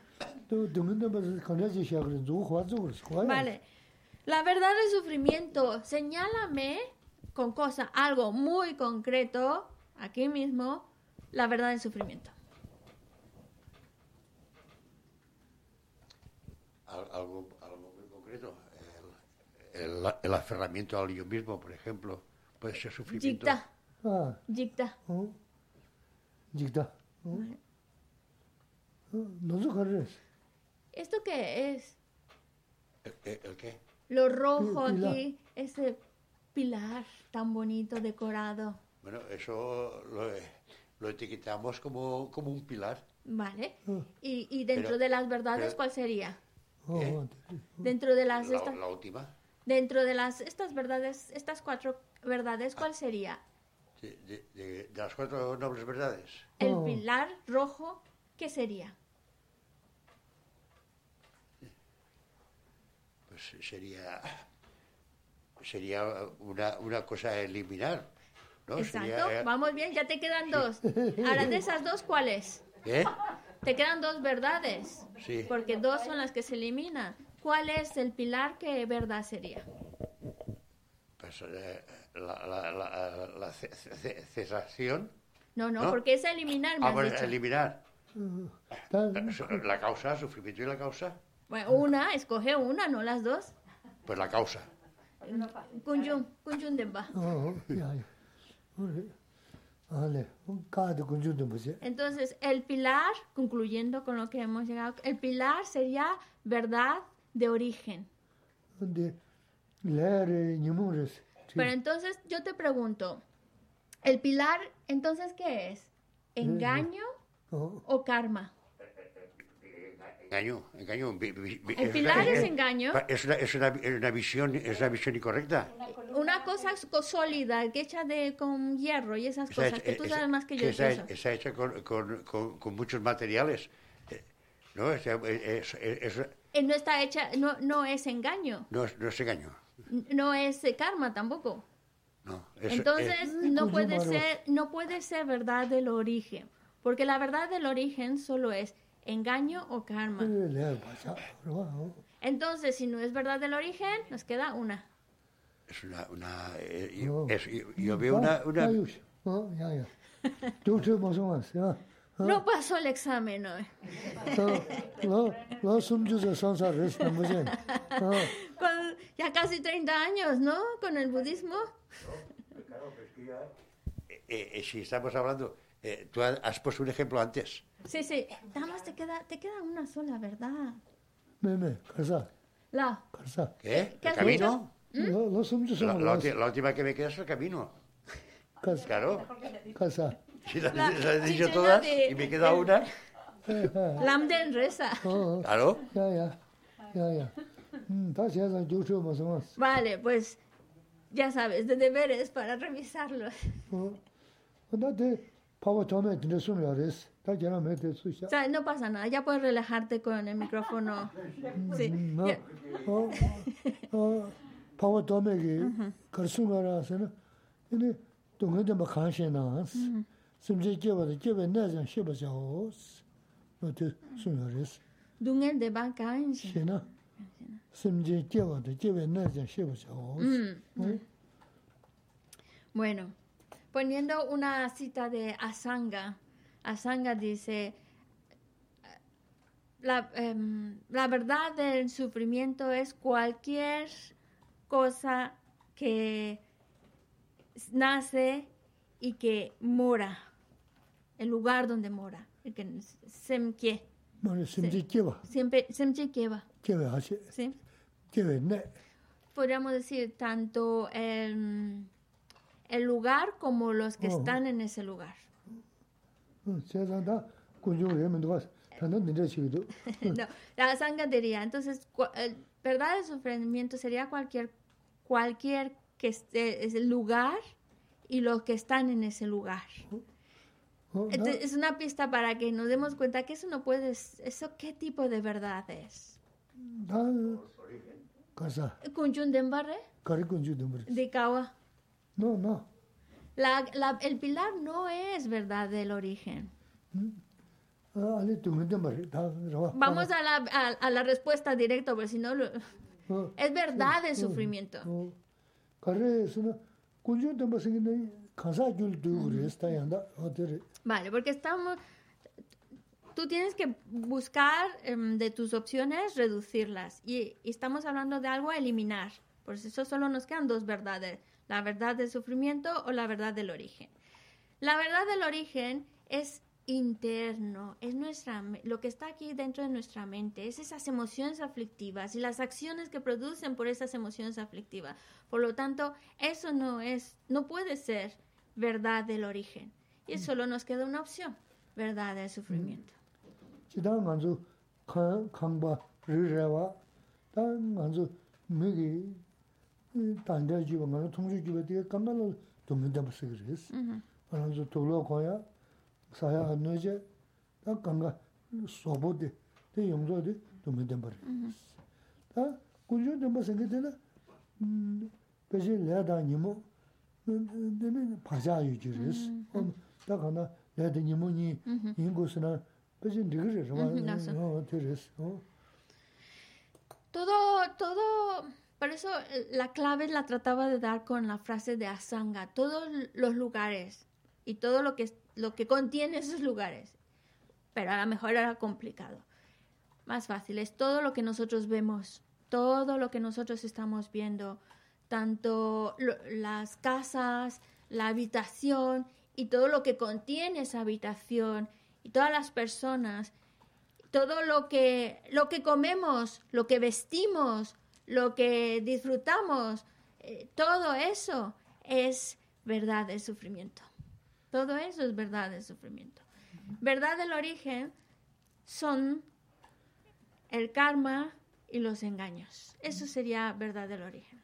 Vale. La verdad del sufrimiento, señálame con cosa, algo muy concreto, aquí mismo, la verdad del sufrimiento. Algo, algo muy concreto. El, el, el, aferramiento al yo mismo, por ejemplo, puede ser sufrimiento. Yikta. Ah. Yikta. ¿No? ¿No ¿Esto qué es? ¿El, qué? Lo rojo aquí, ese pilar tan bonito decorado. Bueno, eso lo, etiquetamos como, como, un pilar. Vale. ¿Y, y dentro de las verdades cuál sería? Dentro de las... La, estas, última. Dentro de las estas verdades, estas cuatro verdades, ¿cuál ah. sería? De, de, las cuatro nobles verdades. El pilar rojo, ¿qué sería? Pues sería, sería una, una cosa a eliminar. ¿no? Exacto. Sería, eh, Vamos bien, ya te quedan dos. Ahora de esas dos, ¿cuáles? ¿eh? Te quedan dos verdades. Sí. Porque dos son las que se eliminan. ¿Cuál es el pilar que verdad sería? Pues eh, la, la, la, la ce- ce- cesación. No, no, ¿No? porque es eliminar, me Ah, has dicho. eliminar. 다 La causa, sufrimiento y la causa. Bueno, una, escoge una, no las dos. Pues la causa. Demba. Entonces, el pilar, concluyendo con lo que hemos llegado, el pilar sería verdad de origen. Pero entonces yo te pregunto, ¿el pilar entonces qué es? ¿Engaño o karma? Engaño, engaño. vi- vi- vi- El pilar una- es engaño. Es una, es una, es una visión, es una visión incorrecta. Una cosa co- sólida, que hecha de con hierro y esas Está cosas, hecha- que tú esa- sabes más que yo está, está hecha con, con, con, con muchos materiales. eh, ¿No? Es, es- es- es- Eh, No está hecha, no, no es engaño, no, es, no es engaño. no es eh, karma tampoco. No, es- Entonces es- no puede ser, no puede ser verdad del origen, porque la verdad del origen solo es engaño o karma. Entonces, si no es verdad del origen, nos queda una. Es una, eh, yo, veo una... No pasó el examen hoy. Ya casi 30 años, ¿no? Con el budismo. Eh, eh, si estamos hablando, tú has puesto un ejemplo antes Sí, sí. Nada más te queda, te queda una sola, ¿verdad? Meme, casa. La. Casa. ¿Qué? ¿El camino? ¿Mm? Lo, los la, la, última que me queda es el camino. Casa. Claro. Casa. Sí, las la, he dicho todas de, y me queda una. Lam del reza. Claro. Ya, ya. Ya, ya. Mm, vale, pues ya sabes, de deberes para revisarlos no pasa nada, ya puedes relajarte con el micrófono. Sí. De de mm, mm. Bueno poniendo una cita de Asanga, Asanga dice, la, em, la verdad del sufrimiento es cualquier cosa que nace y que mora, el lugar donde mora, el que semkye. Bueno, semkye keba. Así. Sí. Podríamos decir tanto el el lugar como los que están en ese lugar. no, la sangha diría, entonces, el sufrimiento sería cualquier, cualquier que esté, es el lugar y los que están en ese lugar. Es una pista para que nos demos cuenta que eso no puede, eso qué tipo de verdad es. De Kawa. No, no. El pilar no es verdad del origen. Vamos a la, a, la respuesta directa, porque si no, es verdad el sufrimiento. Mm. Vale, porque estamos... Tú tienes que buscar em, de tus opciones, reducirlas. Y, y estamos hablando de algo a eliminar. Por eso solo nos quedan dos verdades. La verdad del sufrimiento o la verdad del origen. La verdad del origen es interno, es nuestra, lo que está aquí dentro de nuestra mente, es esas emociones aflictivas y las acciones que producen por esas emociones aflictivas. Por lo tanto, eso no es, no puede ser verdad del origen. Y solo nos queda una opción, verdad del sufrimiento. 지 단 간주 미기 단대 지방 간주 통주 집에 되게 간만로 동네도 뭐 그랬어. 그래서 돌로 거야 사야 안 넣지 다 간가 소보데 대 용도데 동네도 버 다 군주도 뭐 생기잖아 음 그지 내다 니모 근데 바자 유지르스 다 가나 내다 니모니 인고스나 그지 니그르 Ujú, 나서. 어 들었어 어 Todo, todo, por eso eh, la clave la trataba de dar con la frase de Asanga, todos los lugares y todo lo que, lo que contiene esos lugares. Pero a lo mejor era complicado. Más fácil, es todo lo que nosotros vemos, todo lo que nosotros estamos viendo, tanto las casas, la habitación y todo lo que contiene esa habitación y todas las personas todo lo que, lo que comemos, lo que vestimos, lo que disfrutamos, eh, todo eso es verdad del sufrimiento. Todo eso es verdad del sufrimiento. Verdad del origen son el karma y los engaños. Eso sería verdad del origen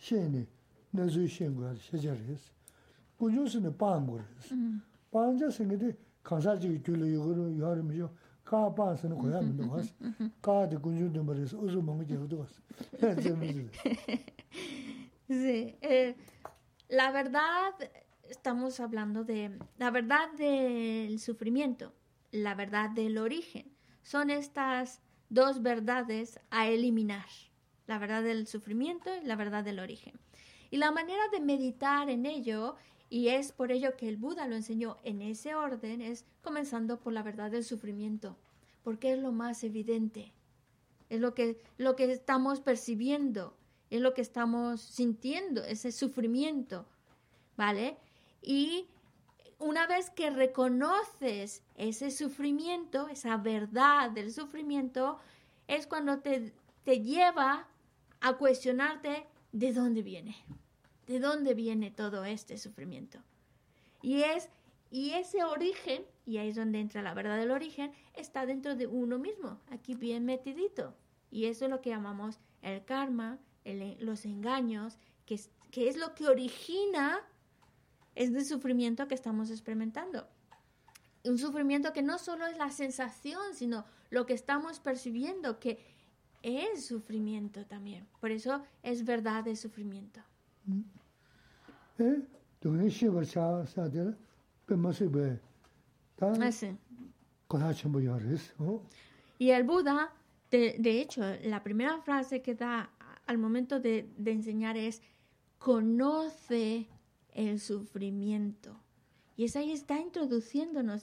shēni nāzū shēn guwa shēchā rēs. Guñyō sēni pāṁ gu rēs. pāṁ jā sēngi tē kāngsā chī gyūla yu guru yu hāri gu. Sí, eh, la verdad, estamos hablando de la verdad del sufrimiento, la verdad del origen. Son estas dos verdades a eliminar la verdad del sufrimiento y la verdad del origen. Y la manera de meditar en ello, y es por ello que el Buda lo enseñó en ese orden, es comenzando por la verdad del sufrimiento, porque es lo más evidente, es lo que, lo que estamos percibiendo, es lo que estamos sintiendo, ese sufrimiento, ¿vale? Y una vez que reconoces ese sufrimiento, esa verdad del sufrimiento, es cuando te, te lleva a cuestionarte de dónde viene. ¿De dónde viene todo este sufrimiento? Y es y ese origen, y ahí es donde entra la verdad del origen, está dentro de uno mismo, aquí bien metidito. Y eso es lo que llamamos el karma, los engaños, que es, que es lo que origina este sufrimiento que estamos experimentando. Un sufrimiento que no solo es la sensación, sino lo que estamos percibiendo, que es sufrimiento también. Por eso es verdad de sufrimiento. ¿Eh? Y el Buda, de, de, hecho, la primera frase que da al momento de, de enseñar es, conoce el sufrimiento. Y es ahí está introduciéndonos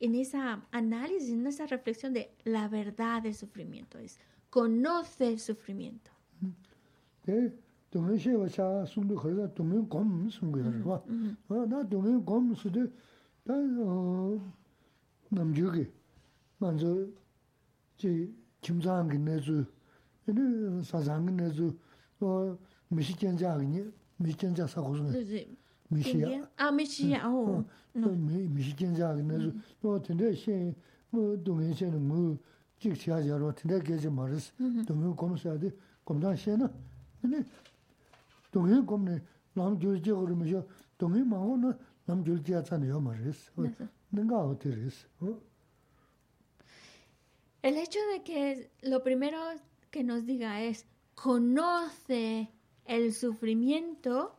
en esa análisis, en esa reflexión de la verdad del sufrimiento. Es conoce el sufrimiento. 미견자 사고는 미시야 아 미시야 어 미시견자 그래서 또 근데 신뭐 동행신은 뭐 직시하자로 근데 계지 말았어 동행 검사도 검단 신은 근데 동행 검네 남 줄지 그러면서 동행 마오는 남 줄지 하잖아요 말았어 내가 어떻게 했어 El hecho de que lo primero que nos diga es conoce El sufrimiento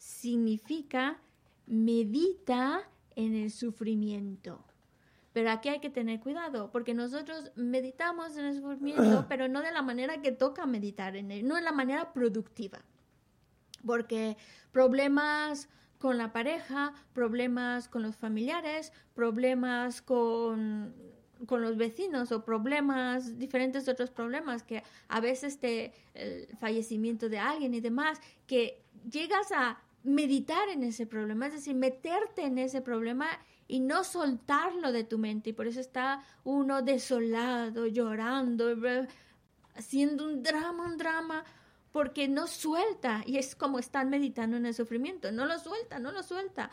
significa medita en el sufrimiento. Pero aquí hay que tener cuidado, porque nosotros meditamos en el sufrimiento, pero no de la manera que toca meditar en él, no de la manera productiva. Porque problemas con la pareja, problemas con los familiares, problemas con con los vecinos o problemas, diferentes otros problemas que a veces te, el fallecimiento de alguien y demás, que llegas a meditar en ese problema, es decir, meterte en ese problema y no soltarlo de tu mente. Y por eso está uno desolado, llorando, haciendo un drama, un drama, porque no suelta. Y es como están meditando en el sufrimiento, no lo suelta, no lo suelta.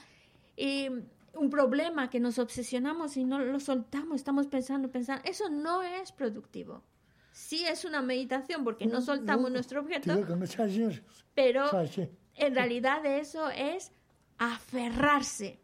Y un problema que nos obsesionamos y no lo soltamos, estamos pensando, pensando, eso no es productivo. Sí es una meditación porque no soltamos nuestro objeto, pero en realidad eso es aferrarse.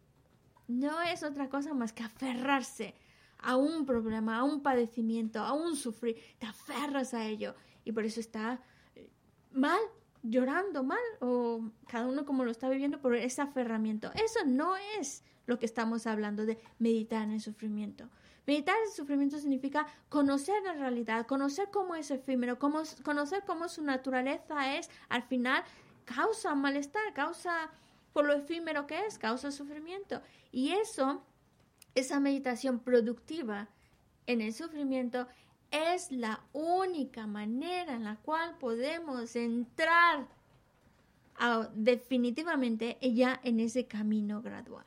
No es otra cosa más que aferrarse a un problema, a un padecimiento, a un sufrir. Te aferras a ello y por eso está eh, mal, llorando mal o cada uno como lo está viviendo por ese aferramiento. Eso no es lo que estamos hablando de meditar en el sufrimiento. Meditar en el sufrimiento significa conocer la realidad, conocer cómo es efímero, cómo, conocer cómo su naturaleza es, al final causa malestar, causa, por lo efímero que es, causa sufrimiento. Y eso, esa meditación productiva en el sufrimiento, es la única manera en la cual podemos entrar definitivamente ya en ese camino gradual.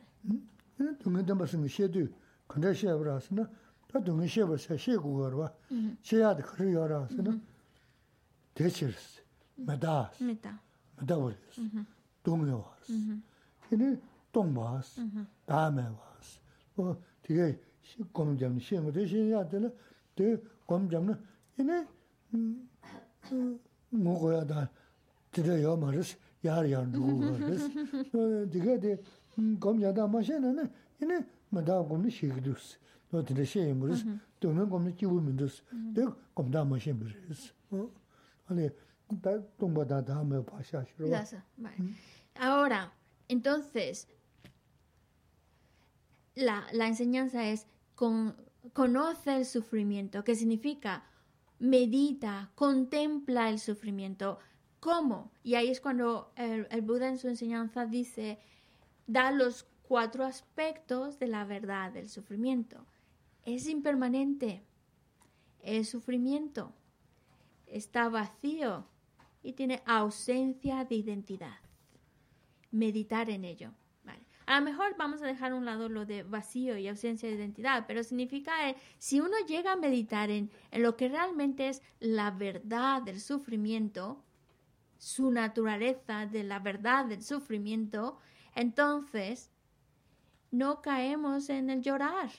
dunga dhamma singa shedu kanda shebu rasina, ta dunga shebu sa shegu warwa, sheyada kari yarasina, techiris, medas, meda waris, dunga waris. Hini dungba was, dame was. O tige gomjamni shengu de sheyadila, de gomjamni, hini mungu yada, tira yamaris, yar yar nugu waris. Tige de, 검자다 마셔는 이네 마다 공리 시기도스 너 드네 시에 뭐스 동는 거면 기부 민도스 대 검다 마셔 버리스 어 아니 Ahora, entonces, la, la enseñanza es con, conoce el sufrimiento, que significa medita, contempla el sufrimiento. ¿Cómo? Y ahí es cuando el, el Buda en su enseñanza dice, da los cuatro aspectos de la verdad del sufrimiento. Es impermanente, es sufrimiento, está vacío, y tiene ausencia de identidad. Meditar en ello. A lo mejor vamos a dejar a un lado lo de vacío y ausencia de identidad, pero significa, eh, si uno llega a meditar en, en lo que realmente es la verdad del sufrimiento, su naturaleza de la verdad del sufrimiento, entonces no caemos en el llorar,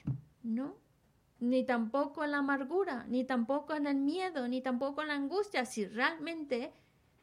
¿no? Ni tampoco en la amargura, ni tampoco en el miedo, ni tampoco en la angustia, si realmente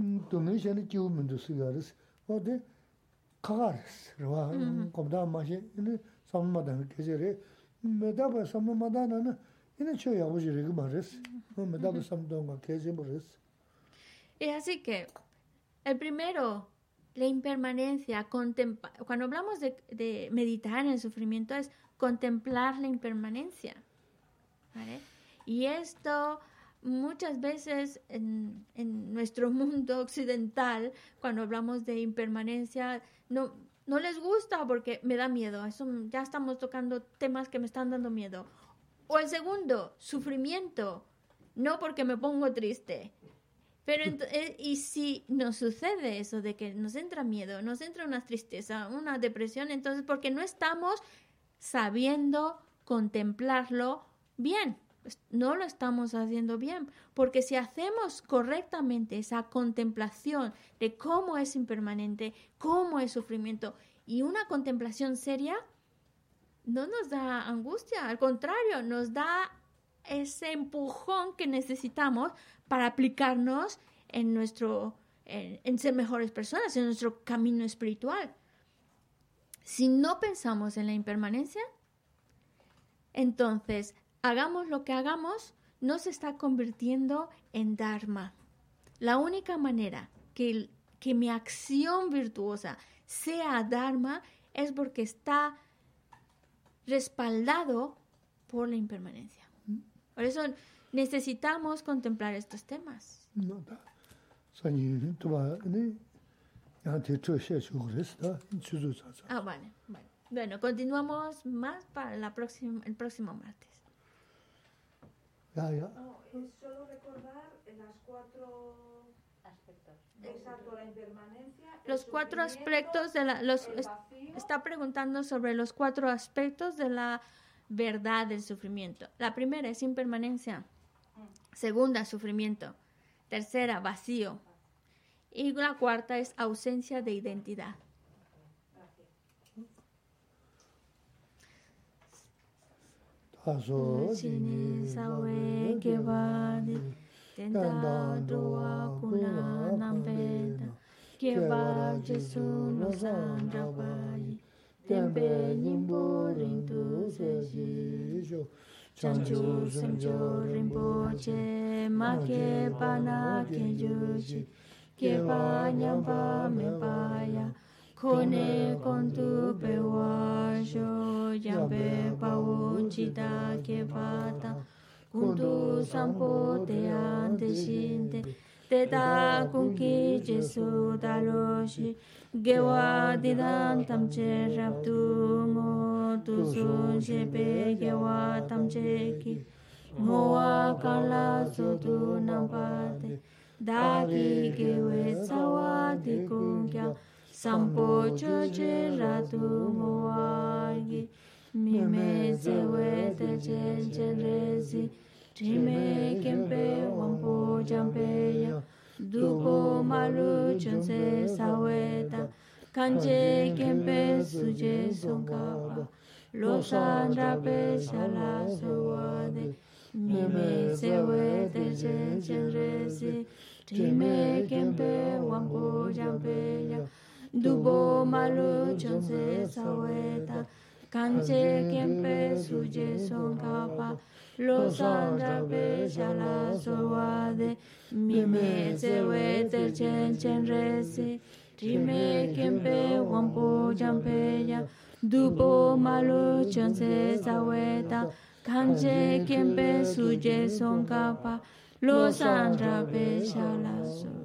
dōngi shēni jīw mīndu sīgā rīs, o dē kāgā rīs, rīwā, gomdā māshī, inī sāma mādāni kēchē rī, mēdā bā sāma mādāna nā, inī chō yāgu jī rī gīmā rīs, mēdā bā sāma dōngā kēchē mū rīs. Y así que, el primero, la impermanencia, cuando hablamos de, de meditar en el sufrimiento es contemplar la impermanencia, ¿vale? Y esto muchas veces en, en nuestro mundo occidental, cuando hablamos de impermanencia, no, no les gusta porque me da miedo. Eso ya estamos tocando temas que me están dando miedo. O el segundo, sufrimiento, no porque me pongo triste. Pero eh, y si nos sucede eso de que nos entra miedo, nos entra una tristeza, una depresión, entonces porque no estamos sabiendo contemplarlo bien. Es- No lo estamos haciendo bien, porque si hacemos correctamente esa contemplación de cómo es impermanente, cómo es sufrimiento y una contemplación seria, no nos da angustia, al contrario, nos da ese empujón que necesitamos para aplicarnos en nuestro en ser mejores personas, en nuestro camino espiritual. Si no pensamos en la impermanencia, entonces hagamos lo que hagamos, no se está convirtiendo en Dharma. La única manera que, que mi acción virtuosa sea Dharma es porque está respaldado por la impermanencia. Por eso necesitamos contemplar estos temas. Ah, vale. Bueno, continuamos más para la próxima, el próximo martes. No, es solo recordar las cuatro aspectos. Exacto, la impermanencia. Los cuatro aspectos de la... Los, vacío. está preguntando sobre los cuatro aspectos de la verdad del sufrimiento. La primera es impermanencia. Segunda, sufrimiento. Tercera, vacío. Y la cuarta es ausencia de identidad. aso jini sawe gewa ni tenda doa kuna nambe na gewa jesu no sandra bai tembe nimbo rindu seji jo chanchu semjo rinpo che ma ke pa na kenjo ji gewa nyamba me pa ya kone kontu pewa sho yampe pawun chita ke pata. Kundu sampo te ante shinte te ta kunki jesu daloshi gewa didan tamche raptu mo tu sun shepe gewa tamche ki. Moa kala sotu nampate dagi gewe sawa di kunkya sampo choche ratu mowangi mime zewe te chen chen rezi trime kempe wampo jampe ya. Dupo malu chonse saweta kanje kempe suje songkapa losan rape shala sowade mime zewe te chen chen rezi trime kempe wampo jampe ya. Dubo malu chonse saweta kanche kempe suje son kapa lo sandra pe shala sorwade mi me se wete chen chen resi trime kempe wampo jampe ya dubo malu chonse saweta kanche kempe suje son kapa lo sandra pe shala sorwade